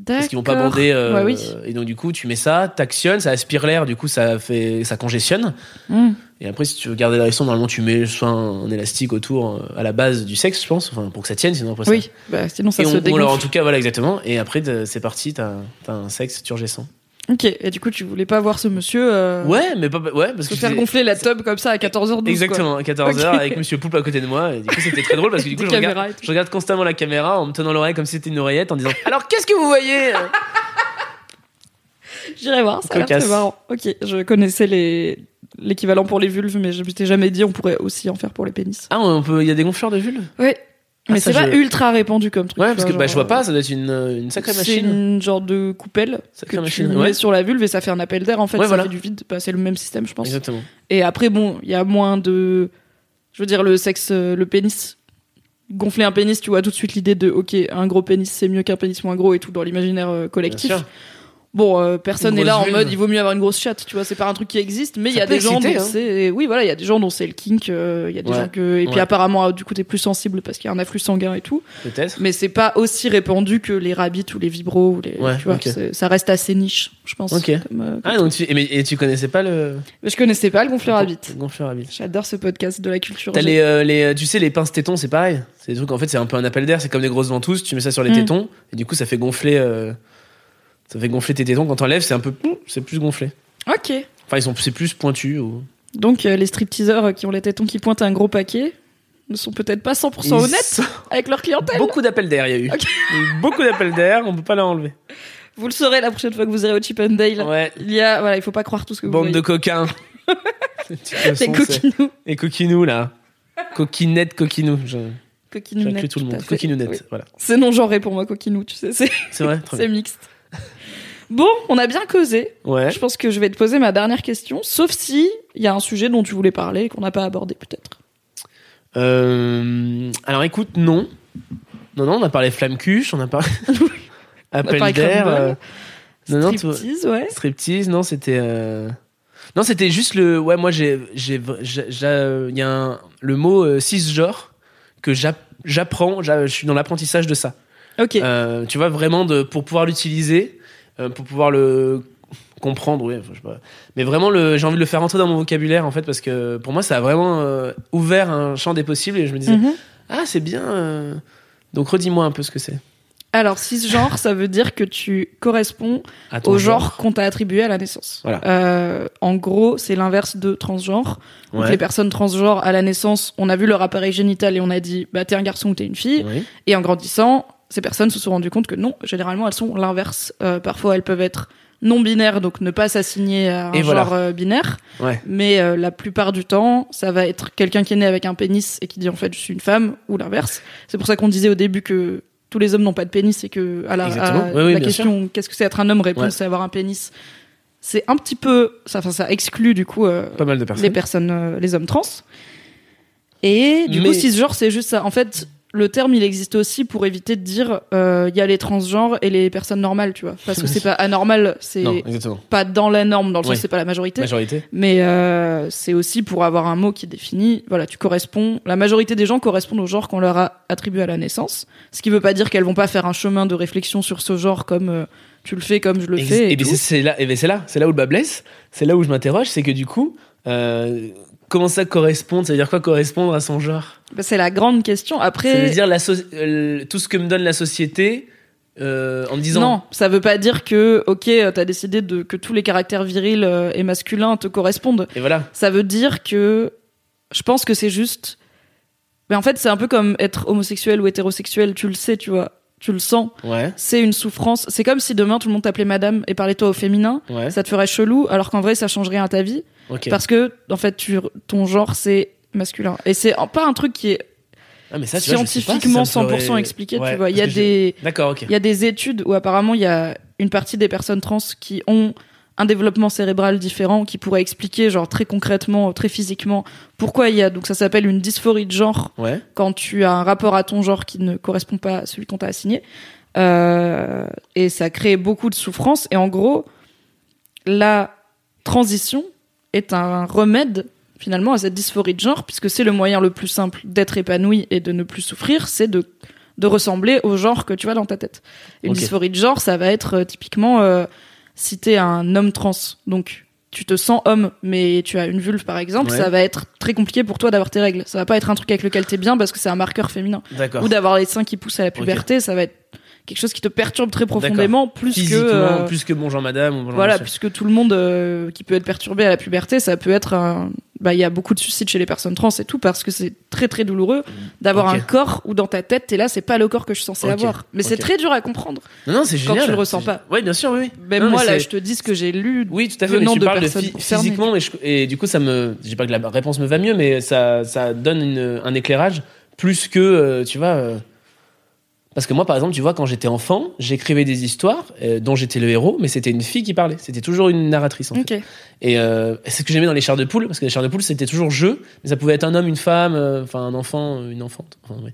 parce qu'ils vont pas bander. euh, Ouais, oui. Et donc du coup tu mets ça, t'actionnes, ça aspire l'air, du coup ça fait, ça congestionne. Hmm. Et après si tu veux garder l'érection, normalement tu mets soit un, un élastique autour euh, à la base du sexe, je pense, enfin pour que ça tienne, sinon après ça. Oui, bah, sinon ça et se on, ou dégonfle. alors en tout cas voilà exactement et après c'est parti t'as as un sexe turgescent Ok, et du coup tu voulais pas voir ce monsieur euh, ouais mais pas ouais parce se que faire gonfler la tub comme ça à 14h12 exactement à 14h Ok. avec monsieur Poulpe à côté de moi et du coup c'était très drôle parce que du coup je regarde, je regarde constamment la caméra en me tenant l'oreille comme si c'était une oreillette en disant alors qu'est-ce que vous voyez J'irai voir, ça a l'air Cocasse. très marrant. Ok, je connaissais les l'équivalent pour les vulves, mais je m'étais jamais dit on pourrait aussi en faire pour les pénis. ah on peut il y a des gonfleurs de vulve Ouais. Ah, Mais c'est pas je- ultra répandu comme truc. ouais parce que vois, bah je vois genre, pas ça doit être une, une sacrée C'est machine une genre de coupelle sacrée que machine tu ouais mets sur la vulve et ça fait un appel d'air en fait, Ouais, ça voilà. fait du vide. Bah, c'est le même système, je pense. exactement Et après, bon, il y a moins de. Je veux dire, le sexe, euh, le pénis. Gonfler un pénis, tu vois tout de suite l'idée de, ok, un gros pénis c'est mieux qu'un pénis moins gros et tout dans l'imaginaire euh, bien collectif. sûr Bon, euh, personne n'est là en mode il vaut mieux avoir une grosse chatte, tu vois, c'est pas un truc qui existe, mais il y a des gens dont hein. c'est oui voilà, il y a des gens dont c'est le kink, euh, il y a des Ouais. gens que et puis Ouais. apparemment euh, du coup t'es plus sensible parce qu'il y a un afflux sanguin et tout, Peut-être. mais c'est pas aussi répandu que les rabbits ou les vibros ou les Ouais, tu vois, ça reste assez niche, je pense. Ok. comme, euh, Ah, donc tu, et, mais- et tu connaissais pas le. Mais je connaissais pas le gonfleur. Le gonfleur bite. J'adore ce podcast de la culture. T'as les, les, tu sais, les pinces tétons, c'est pareil. C'est des trucs, en fait, c'est un peu un appel d'air. C'est comme des grosses ventouses. Tu mets ça sur les Mm. tétons. Et du coup, ça fait gonfler, ça fait gonfler tes tétons. Quand t'enlèves, c'est un peu, c'est plus gonflé. Ok. Enfin, ils sont, c'est plus pointu. Ou... Donc euh, les stripteaseurs qui ont les tétons qui pointent un gros paquet ne sont peut-être pas 100% honnêtes avec leur clientèle. Beaucoup d'appels d'air, il y a eu. Beaucoup d'appels d'air. On peut pas leur enlever. Vous le saurez la prochaine fois que vous irez au Chip and Dale. Ouais. Il y a voilà, il faut pas croire tout ce que vous Bande de coquins. Les coquinous. Les coquinous, là. Coquinette, coquinou. Je- Coquinounettes, tout le à monde. fait. Coquinounette. Oui. Voilà. C'est non genré pour moi, coquinou, tu sais, c'est vrai? C'est mixte. Bon, on a bien causé. Ouais. Je pense que je vais te poser ma dernière question, sauf si il y a un sujet dont tu voulais parler et qu'on n'a pas abordé peut-être. Euh, alors écoute, non. Non, non, on a parlé flamme cuche, on a parlé. Appel d'air. euh, Non, non, tu- Striptease, ouais. striptease, non, c'était. euh, Non, c'était juste le. Ouais, moi, j'ai. Il y a un... le mot euh, cisgenre que j'app- j'apprends, j'a- je suis dans l'apprentissage de ça. Ok. Euh, tu vois, vraiment, de, pour pouvoir l'utiliser, euh, pour pouvoir le comprendre, oui, enfin, je sais pas. Mais vraiment, le, j'ai envie de le faire entrer dans mon vocabulaire, en fait, parce que pour moi, ça a vraiment euh, ouvert un champ des possibles et je me disais, Mhm. ah, c'est bien. euh. Donc, redis-moi un peu ce que c'est. Alors, cisgenre, ça veut dire que tu corresponds au genre, qu'on t'a attribué à la naissance. Voilà. Euh, en gros, c'est l'inverse de transgenre. Donc, les personnes transgenres à la naissance, on a vu leur appareil génital et on a dit, bah t'es un garçon ou t'es une fille. Oui. Et en grandissant, ces personnes se sont rendues compte que non, généralement elles sont l'inverse. Euh, parfois elles peuvent être non binaires, donc ne pas s'assigner à un Et genre euh, binaire. Ouais. Mais euh, la plupart du temps, ça va être quelqu'un qui est né avec un pénis et qui dit en fait je suis une femme ou l'inverse. C'est pour ça qu'on disait au début que tous les hommes n'ont pas de pénis et que à la, Exactement. à Oui, oui, la bien question qu'est-ce que c'est être un homme répondre Ouais. c'est avoir un pénis. C'est un petit peu ça, enfin ça exclut du coup euh, Pas mal de personnes. les personnes, euh, les hommes trans. Et du Mais- coup, cisgenre, c'est juste ça. En fait, le terme, il existe aussi pour éviter de dire euh, il y a les transgenres et les personnes normales, tu vois. Parce que c'est pas anormal, c'est pas dans la norme, dans le Oui. sens c'est pas la majorité. Majorité. Mais euh, c'est aussi pour avoir un mot qui définit, voilà, tu corresponds. La majorité des gens correspondent au genre qu'on leur a attribué à la naissance. Ce qui veut pas dire qu'elles vont pas faire un chemin de réflexion sur ce genre comme euh, tu le fais, comme je le Ex- fais. Et et bien tout. c'est là, et ben c'est là, c'est là où le bas blesse. C'est là où je m'interroge, c'est que du coup, comment ça correspond Ça veut dire quoi correspondre à son genre? Bah, c'est la grande question. Ça Après, veut dire la so- euh, tout ce que me donne la société euh, en me disant. Non, ça veut pas dire que, ok, euh, t'as décidé de, que tous les caractères virils et masculins te correspondent. Et voilà. Ça veut dire que, je pense que c'est juste, mais en fait, c'est un peu comme être homosexuel ou hétérosexuel, tu le sais, tu vois, tu le sens. Ouais. C'est une souffrance. C'est comme si demain tout le monde t'appelait madame et parlait toi au féminin. Ouais. Ça te ferait chelou, alors qu'en vrai, ça change rien à ta vie. Parce que, en fait, tu, ton genre, c'est masculin. Et c'est pas un truc qui est Ah, mais ça, tu vois, si scientifiquement ça me 100% ferait- expliqué, Ouais, tu vois. Il y a des, il y a des études où apparemment il y a une partie des personnes trans qui ont un développement cérébral différent qui pourrait expliquer genre très concrètement, très physiquement pourquoi il y a donc ça s'appelle une dysphorie de genre Ouais. quand tu as un rapport à ton genre qui ne correspond pas à celui qu'on t'a assigné Euh, et ça crée beaucoup de souffrance et en gros la transition est un remède finalement à cette dysphorie de genre puisque c'est le moyen le plus simple d'être épanoui et de ne plus souffrir c'est de de ressembler au genre que tu as dans ta tête. Une dysphorie de genre, ça va être euh, typiquement euh, si t'es un homme trans, donc tu te sens homme, mais tu as une vulve par exemple, Ouais. ça va être très compliqué pour toi d'avoir tes règles. Ça va pas être un truc avec lequel t'es bien parce que c'est un marqueur féminin. D'accord. Ou d'avoir les seins qui poussent à la puberté, ça va être quelque chose qui te perturbe très profondément, plus que euh, plus que bonjour madame ou bonjour voilà, monsieur. puisque tout le monde euh, qui peut être perturbé à la puberté, ça peut être un... Bah, il y a beaucoup de suicides chez les personnes trans et tout parce que c'est très très douloureux d'avoir un corps où dans ta tête t'es là, c'est pas le corps que je suis censé avoir. Mais c'est très dur à comprendre. Non, non, c'est Quand génial. tu le ressens pas. Oui, bien sûr, oui. Même Non, moi là, je te dis ce que j'ai lu. Oui, tout à fait. Mais tu de parles de physiquement, et, je- et du coup, ça me. Dis pas que la réponse me va mieux, mais ça, ça donne une- un éclairage plus que, euh, tu vois. Parce que moi, par exemple, tu vois, quand j'étais enfant, j'écrivais des histoires euh, dont j'étais le héros, mais c'était une fille qui parlait. C'était toujours une narratrice, en fait. Et euh, c'est ce que j'aimais dans les chars de poule, parce que les chars de poule, c'était toujours jeu, mais ça pouvait être un homme, une femme, euh, enfin un enfant, une enfante. Enfin, ouais.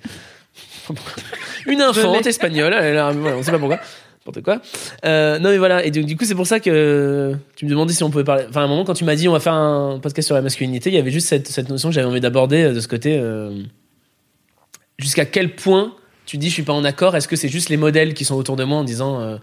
une infante l'ai. espagnole, elle là, voilà, on sait pas pourquoi. n'importe quoi. Non mais voilà, et donc, du coup c'est pour ça que tu me demandais si on pouvait parler. Enfin à un moment quand tu m'as dit on va faire un podcast sur la masculinité, il y avait juste cette, cette notion que j'avais envie d'aborder de ce côté. Jusqu'à quel point tu dis je suis pas en accord Est-ce que c'est juste les modèles qui sont autour de moi en disant euh,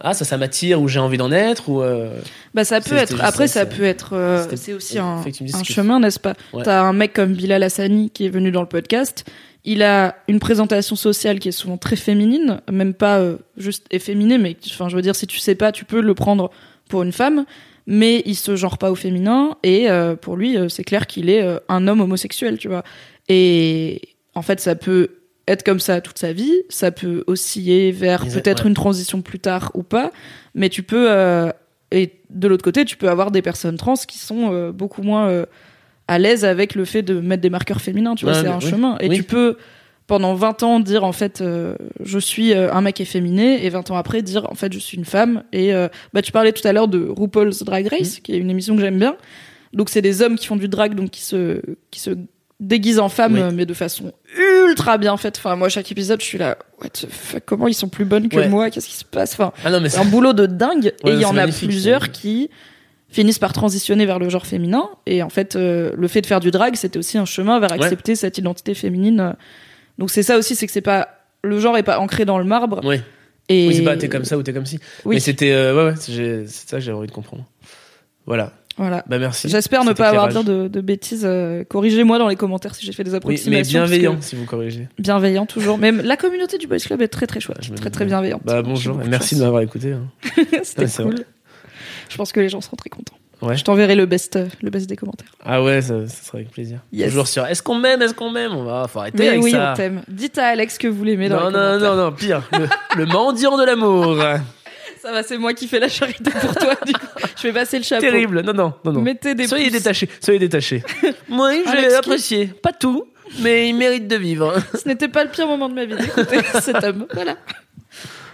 ah ça ça m'attire ou j'ai envie d'en être ou euh, Bah ça peut être. Après ça, peut être. euh, c'est aussi un, chemin, n'est-ce pas Ouais. T'as un mec comme Bilal Hassani qui est venu dans le podcast. Il a une présentation sociale qui est souvent très féminine, même pas juste efféminée, mais enfin je veux dire si tu sais pas, tu peux le prendre pour une femme, mais il se genre pas au féminin et pour lui c'est clair qu'il est un homme homosexuel, tu vois. Et en fait ça peut être comme ça toute sa vie, ça peut osciller vers peut-être ouais. une transition plus tard ou pas, mais tu peux euh, et de l'autre côté, tu peux avoir des personnes trans qui sont euh, beaucoup moins euh, à l'aise avec le fait de mettre des marqueurs féminins, tu vois, c'est un oui. chemin. Et Oui. tu peux, pendant 20 ans, dire en fait, euh, je suis euh, un mec efféminé, et 20 ans après, dire en fait, je suis une femme. Et euh, bah, tu parlais tout à l'heure de RuPaul's Drag Mm. Race, qui est une émission que j'aime bien. Donc, c'est des hommes qui font du drag, donc qui se, qui se déguisent en femmes, Oui. euh, mais de façon ultra bien faite. Enfin, moi, chaque épisode, je suis là, what the fuck, comment ils sont plus bonnes que Ouais. moi, qu'est-ce qui se passe? Enfin, ah non mais c'est un boulot de dingue. Ouais, et il y en a plusieurs qui finissent par transitionner vers le genre féminin. Et en fait euh, le fait de faire du drag c'était aussi un chemin vers accepter cette identité féminine. Donc c'est ça aussi c'est que c'est pas le genre est pas ancré dans le marbre. Oui. Et oui c'est pas t'es comme ça ou t'es comme ci. Oui. mais c'était euh, ouais ouais c'est ça que j'avais envie de comprendre. Voilà voilà. Bah merci. J'espère ne pas avoir dire de, de bêtises euh, corrigez-moi dans les commentaires si j'ai fait des oui approximations mais bienveillant si vous corrigez. Bienveillant toujours. Même la communauté du boys club est très très chouette. Très très bien. bienveillante. Bah bonjour. Et merci de m'avoir écouté hein. c'était Ouais, c'est cool. vrai. je pense que les gens seront très contents. Ouais. je t'enverrai le best euh, le best des commentaires. Ah ouais ça, ça serait avec plaisir. Yes. toujours sur est-ce qu'on m'aime est-ce qu'on m'aime? On va faut arrêter mais avec oui ça. on t'aime. Dites à Alex que vous l'aimez dans non les non commentaires. non non pire. Le, le mendiant de l'amour Ça va, c'est moi qui fais la charité pour toi. Du coup. Je vais passer le chapeau. terrible non non non non Mettez des soyez pouces. détachés soyez détachés moi j'ai apprécié pas tout mais il mérite de vivre Ce n'était pas le pire moment de ma vie d'écouter cet homme. Voilà.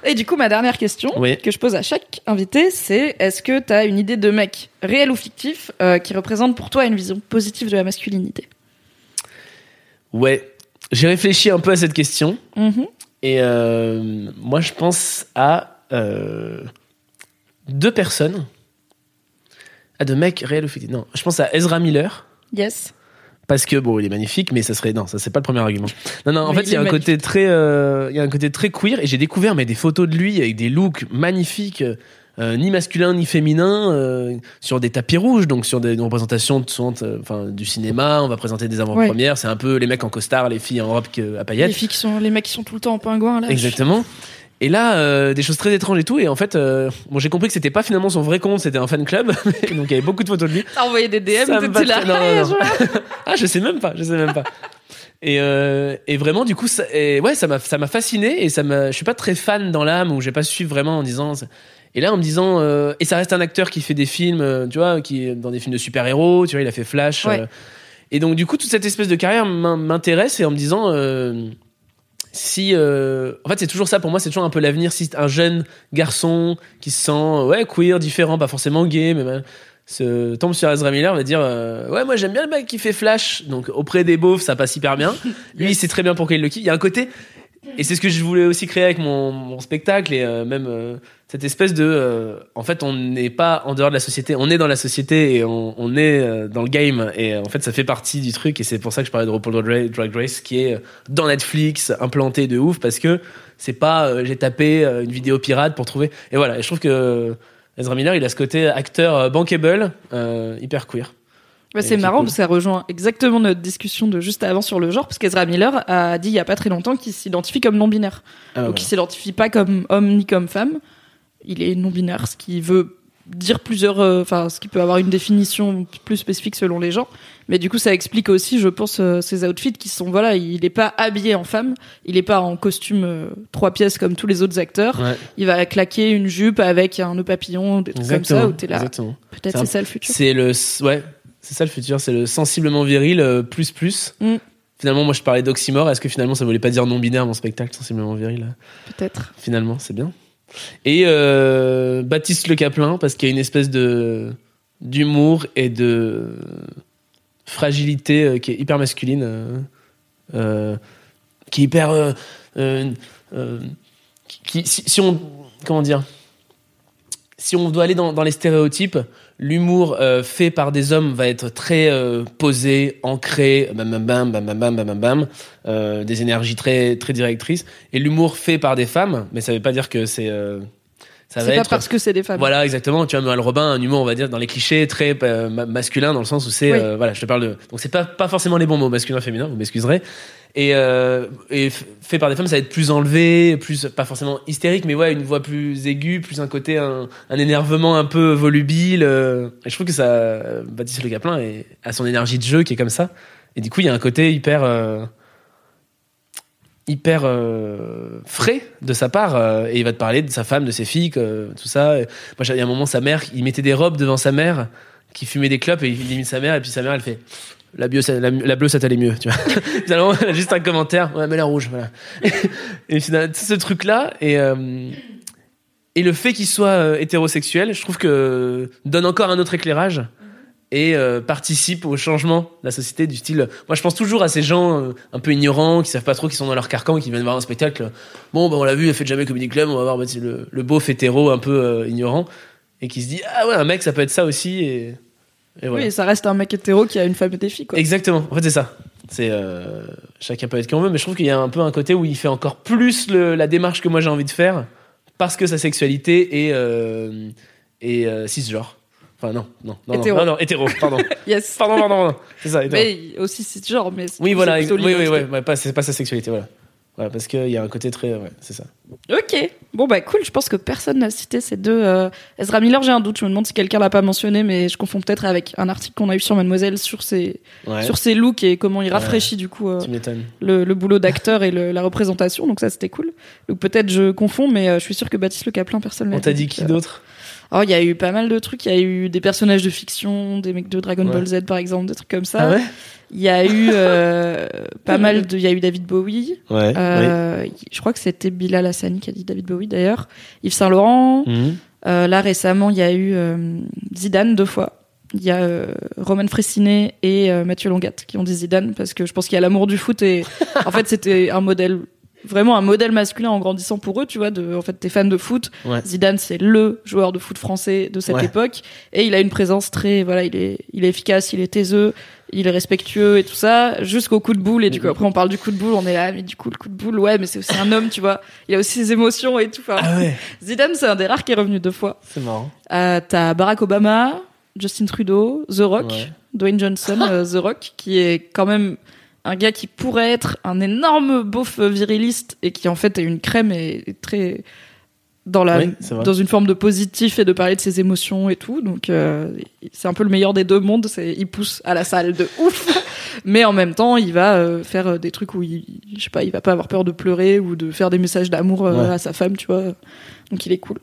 Et du coup, ma dernière question Oui. que je pose à chaque invité, c'est est-ce que tu as une idée de mec réel ou fictif euh, qui représente pour toi une vision positive de la masculinité? Ouais j'ai réfléchi un peu à cette question Mhm. Et euh, moi, je pense à deux personnes. À deux mecs réels ou fictifs. Non, je pense à Ezra Miller. Yes. Parce que bon, il est magnifique, mais ça serait non, ça c'est pas le premier argument. Non, non, en Mais fait, il y a un côté très, euh, il y a un côté très queer, et j'ai découvert mais des photos de lui avec des looks magnifiques, euh, ni masculin ni féminin, euh, sur des tapis rouges, donc sur des, des représentations de euh, enfin du cinéma. On va présenter des avant-premières. C'est un peu les mecs en costard, les filles en robe que- à paillettes. Les filles qui sont, les mecs qui sont tout le temps en pingouin là. Exactement. Et là, euh, des choses très étranges et tout. Et en fait, euh, bon, j'ai compris que c'était pas finalement son vrai compte, c'était un fan club. Donc il y avait beaucoup de photos de lui. T'as envoyé des DM, t'étais là. non, non, non. Ah, je sais même pas, je sais même pas. Et, euh, et vraiment, du coup, ça, et ouais, ça m'a, ça m'a fasciné et ça m'a, je suis pas très fan dans l'âme ou j'ai pas suivi vraiment en disant. Et là, en me disant, euh, et ça reste un acteur qui fait des films, tu vois, qui dans des films de super-héros, tu vois, il a fait Flash. Ouais. euh, et donc, du coup, toute cette espèce de carrière m'in- m'intéresse et en me disant, si, euh, en fait, c'est toujours ça pour moi, c'est toujours un peu l'avenir. Si un jeune garçon qui se sent, ouais, queer, différent, pas forcément gay, mais ben, se tombe sur Ezra Miller, va dire, euh, ouais, moi j'aime bien le mec qui fait Flash, donc auprès des beaufs, ça passe hyper bien. Lui, sait très bien pourquoi il le kiffe. Il y a un côté, et c'est ce que je voulais aussi créer avec mon, mon spectacle et euh, même euh, cette espèce de, euh, en fait, on n'est pas en dehors de la société, on est dans la société et on, on est euh, dans le game et euh, en fait, ça fait partie du truc et c'est pour ça que je parlais de RuPaul Drag Race- qui est dans Netflix, implanté de ouf parce que c'est pas, j'ai tapé une vidéo pirate pour trouver. Et voilà, et je trouve que Ezra Miller, il a ce côté acteur bankable, hyper queer. Bah, c'est marrant cool. parce que ça rejoint exactement notre discussion de juste avant sur le genre parce qu'Ezra Miller a dit il y a pas très longtemps qu'il s'identifie comme non binaire. Ah, Donc il s'identifie pas comme homme ni comme femme. Il est non binaire, ce qui veut dire plusieurs, euh, enfin ce qui peut avoir une définition plus spécifique selon les gens. Mais du coup ça explique aussi, je pense, euh, ses outfits qui sont voilà, il est pas habillé en femme, il est pas en costume euh, trois pièces comme tous les autres acteurs. Ouais, Il va claquer une jupe avec un nœud papillon, des trucs comme ça où t'es là. exactement. Peut-être C'est ça le futur. C'est le, ouais, c'est ça le futur, c'est le sensiblement viril euh, plus plus. Mm. Finalement, moi je parlais d'oxymore. Est-ce que finalement ça voulait pas dire non binaire mon spectacle sensiblement viril? Peut-être. Finalement, c'est bien. Et euh, Baptiste Le Caplin parce qu'il y a une espèce de d'humour et de fragilité euh, qui est hyper masculine, euh, qui est hyper qui, si, on comment dire si on doit aller dans les stéréotypes, l'humour euh, fait par des hommes va être très euh, posé, ancré, bam bam bam bam bam bam bam, bam euh, des énergies très très directrices. Et l'humour fait par des femmes, mais ça ne veut pas dire que c'est euh, ça va pas être parce que c'est des femmes. voilà, exactement. Tu vois, Noël Robin, un humour, on va dire, dans les clichés, très euh, ma- masculin, dans le sens où c'est, Oui. euh, voilà, je te parle de. Donc c'est pas pas forcément les bons mots, masculin, féminin, vous m'excuserez. Et, euh, et fait par des femmes, ça va être plus enlevé, plus pas forcément hystérique, mais ouais, une voix plus aiguë, plus un côté, un, un énervement un peu volubile. euh, et je trouve que ça, Baptiste Le Caplin est, a son énergie de jeu qui est comme ça. Et du coup, il y a un côté hyper. Hyper euh, frais de sa part euh, et il va te parler de sa femme, de ses filles, que- tout ça. Moi, il y a un moment, sa mère, il mettait des robes devant sa mère qui fumait des clopes et il imite sa mère et puis sa mère, elle fait la, bio, la, bleue, ça t'allait mieux, tu vois. Finalement, juste un commentaire, ouais, mais la rouge, voilà. et finalement, ce truc-là et euh, et le fait qu'il soit hétérosexuel, je trouve que donne encore un autre éclairage et euh, participe au changement de la société du style. Moi, je pense toujours à ces gens euh, un peu ignorants, qui savent pas trop, qui sont dans leur carcan, qui viennent voir un spectacle. Bon, ben on l'a vu, il fait jamais Comedy Club, on va voir bah, le, le beauf hétéro un peu euh, ignorant, et qui se dit ah ouais, un mec, ça peut être ça aussi, et, et voilà. Oui, ça reste un mec hétéro qui a une femme et des filles, quoi. Exactement. En fait, c'est ça. C'est chacun peut être qui on veut, mais je trouve qu'il y a un peu un côté où il fait encore plus le- la démarche que moi j'ai envie de faire parce que sa sexualité est cisgenre. Enfin non, non, non, Hétéro. non, non, hétéro, pardon, Yes. pardon, pardon, pardon. c'est ça. hétéro. Mais aussi, c'est genre, mais. oui, voilà, oui, oui, l'identité. ouais, pas, c'est pas sa sexualité, voilà. Voilà, parce qu'il y a un côté très, ouais, c'est ça. Ok. Bon, bah, cool. Je pense que personne n'a cité ces deux. euh, Ezra Miller, j'ai un doute. Je me demande si quelqu'un l'a pas mentionné, mais je confonds peut-être avec un article qu'on a eu sur Mademoiselle sur ses, Ouais. sur ses looks et comment il rafraîchit, du coup, euh, le, le boulot d'acteur et le- la représentation. Donc, ça, c'était cool. Donc, peut-être je confonds, mais euh, je suis sûre que Baptiste Le Caplin, personne l'a On t'a dit qui d'autre? Oh, il y a eu pas mal de trucs. Il y a eu des personnages de fiction, des mecs de Dragon Ouais. Ball Z, par exemple, des trucs comme ça. Ah ouais Il y a eu euh, pas mal de. Il y a eu David Bowie. Ouais. Euh, Je crois que c'était Bilal Hassani qui a dit David Bowie d'ailleurs. Yves Saint Laurent. Mhm. Euh, là récemment, il y a eu Zidane deux fois. Il y a Roman Fressinet et Mathieu Longat qui ont dit Zidane parce que je pense qu'il y a l'amour du foot et en fait c'était un modèle vraiment un modèle masculin en grandissant pour eux, tu vois. De, en fait, t'es fan de foot. Ouais. Zidane, c'est le joueur de foot français de cette Ouais. époque et il a une présence très, voilà, il est, il est efficace, il est taiseux, il est respectueux et tout ça, jusqu'au coup de boule. Et du coup, après, on parle du coup de boule, on est là, mais du coup, le coup de boule, ouais, mais c'est aussi un homme, tu vois. Il a aussi ses émotions et tout. Enfin, Ah ouais, Zidane, c'est un des rares qui est revenu deux fois. c'est marrant. Euh, T'as Barack Obama, Justin Trudeau, The Rock. Dwayne Johnson, euh, The Rock, qui est quand même un gars qui pourrait être un énorme beauf viriliste et qui en fait est une crème et très dans la Oui, dans une forme de positif et de parler de ses émotions et tout. Donc euh, c'est un peu le meilleur des deux mondes. C'est il pousse à la salle de ouf, mais en même temps il va euh, faire euh, des trucs où il, je sais pas, il va pas avoir peur de pleurer ou de faire des messages d'amour euh, Ouais. à sa femme, tu vois. Donc il est cool.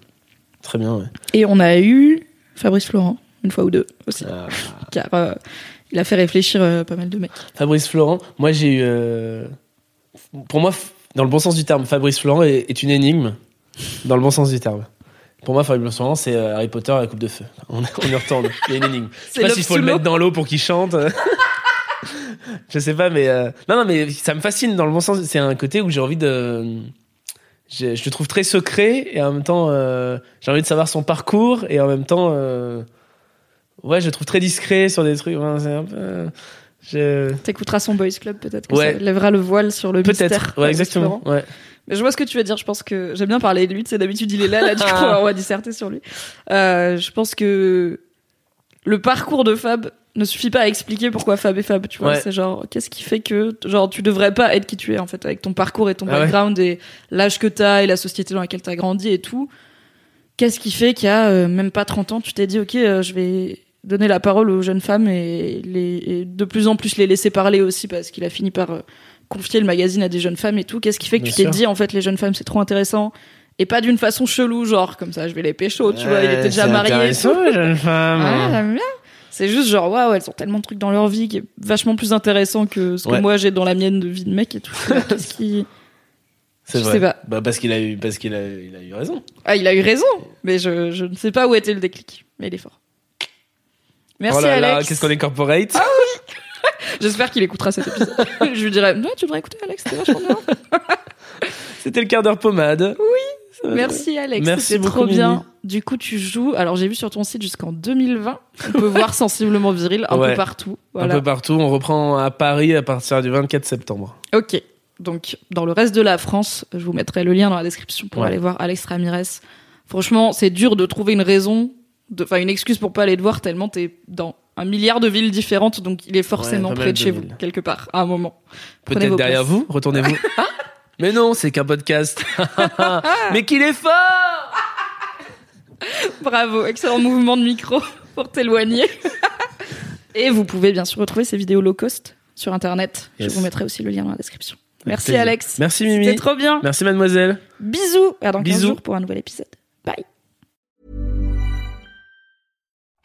Très bien, ouais. Et on a eu Fabrice Florent, une fois ou deux aussi, Ah. car euh, il a fait réfléchir euh, pas mal de mecs. Fabrice Florent, moi j'ai eu. euh, Pour moi, f- dans le bon sens du terme, Fabrice Florent est, est une énigme, dans le bon sens du terme. Pour moi, Fabrice Florent, c'est euh, Harry Potter et la coupe de feu. On, on y retourne. Il y a une énigme. Je sais C'est pas l'homme s'il faut sous le l'eau. mettre dans l'eau pour qu'il chante. je sais pas, mais. euh, Non, non, mais ça me fascine dans le bon sens. C'est un côté où j'ai envie de. Je, je le trouve très secret et en même temps, euh, j'ai envie de savoir son parcours et en même temps. euh, Ouais, je le trouve très discret sur des trucs. Ouais, c'est un peu. Je... T'écouteras son boys club peut-être que Ouais. ça lèvera le voile sur le. Peut-être, ouais, exactement. Ouais. Mais je vois ce que tu veux dire. Je pense que j'aime bien parler de lui. C'est d'habitude il est là, là du coup on va disserter sur lui. Euh, je pense que le parcours de Fab ne suffit pas à expliquer pourquoi Fab est Fab. Tu vois, Ouais. c'est genre qu'est-ce qui fait que genre tu devrais pas être qui tu es en fait avec ton parcours et ton Ah ouais. background et l'âge que t'as et la société dans laquelle t'as grandi et tout. Qu'est-ce qui fait qu'il y a euh, même pas 30 ans, tu t'es dit ok, euh, je vais donner la parole aux jeunes femmes et, les, et de plus en plus les laisser parler aussi parce qu'il a fini par euh, confier le magazine à des jeunes femmes et tout. Qu'est-ce qui fait que Bien tu t'es sûr. dit en fait les jeunes femmes c'est trop intéressant et pas d'une façon chelou genre comme ça je vais les pécho tu vois il était déjà marié et tout. jeune femme. Ah, j'aime bien. C'est juste genre waouh elles ont tellement de trucs dans leur vie qui est vachement plus intéressant que ce que Ouais. moi j'ai dans la mienne de vie de mec et tout. Qu'est-ce qui c'est je vrai. sais pas. Bah, parce qu'il a eu, parce qu'il a, il a eu raison. Ah il a eu raison mais je, je ne sais pas où était le déclic mais il est fort. Merci oh là Alex. qu'est-ce qu'on est corporate J'espère qu'il écoutera cet épisode. je lui dirai non tu devrais écouter Alex c'était vachement bien. C'était le quart d'heure pommade. Merci Alex, Merci beaucoup, trop bien. Mimi. Du coup, tu joues. Alors, j'ai vu sur ton site jusqu'en 2020. On peut voir sensiblement viril un Ouais. peu partout. Un peu partout. On reprend à Paris à partir du 24 septembre. Ok. Donc, dans le reste de la France, je vous mettrai le lien dans la description pour Ouais. aller voir Alex Ramirez. Franchement, c'est dur de trouver une raison, enfin une excuse pour pas aller te voir tellement t'es dans un milliard de villes différentes, donc il est forcément Ouais, près de chez vous, quelque part, à un moment. Prenez Peut-être derrière places. vous. Retournez-vous. Ah Mais non, c'est qu'un podcast. Mais qu'il est fort Bravo, excellent mouvement de micro pour t'éloigner. Et vous pouvez bien sûr retrouver ces vidéos low cost sur internet. Yes. Je vous mettrai aussi le lien dans la description. Merci. Alex. Merci Mimi. C'était trop bien. Merci mademoiselle. Bisous. À dans 15 Bisous. jours pour un nouvel épisode. Bye.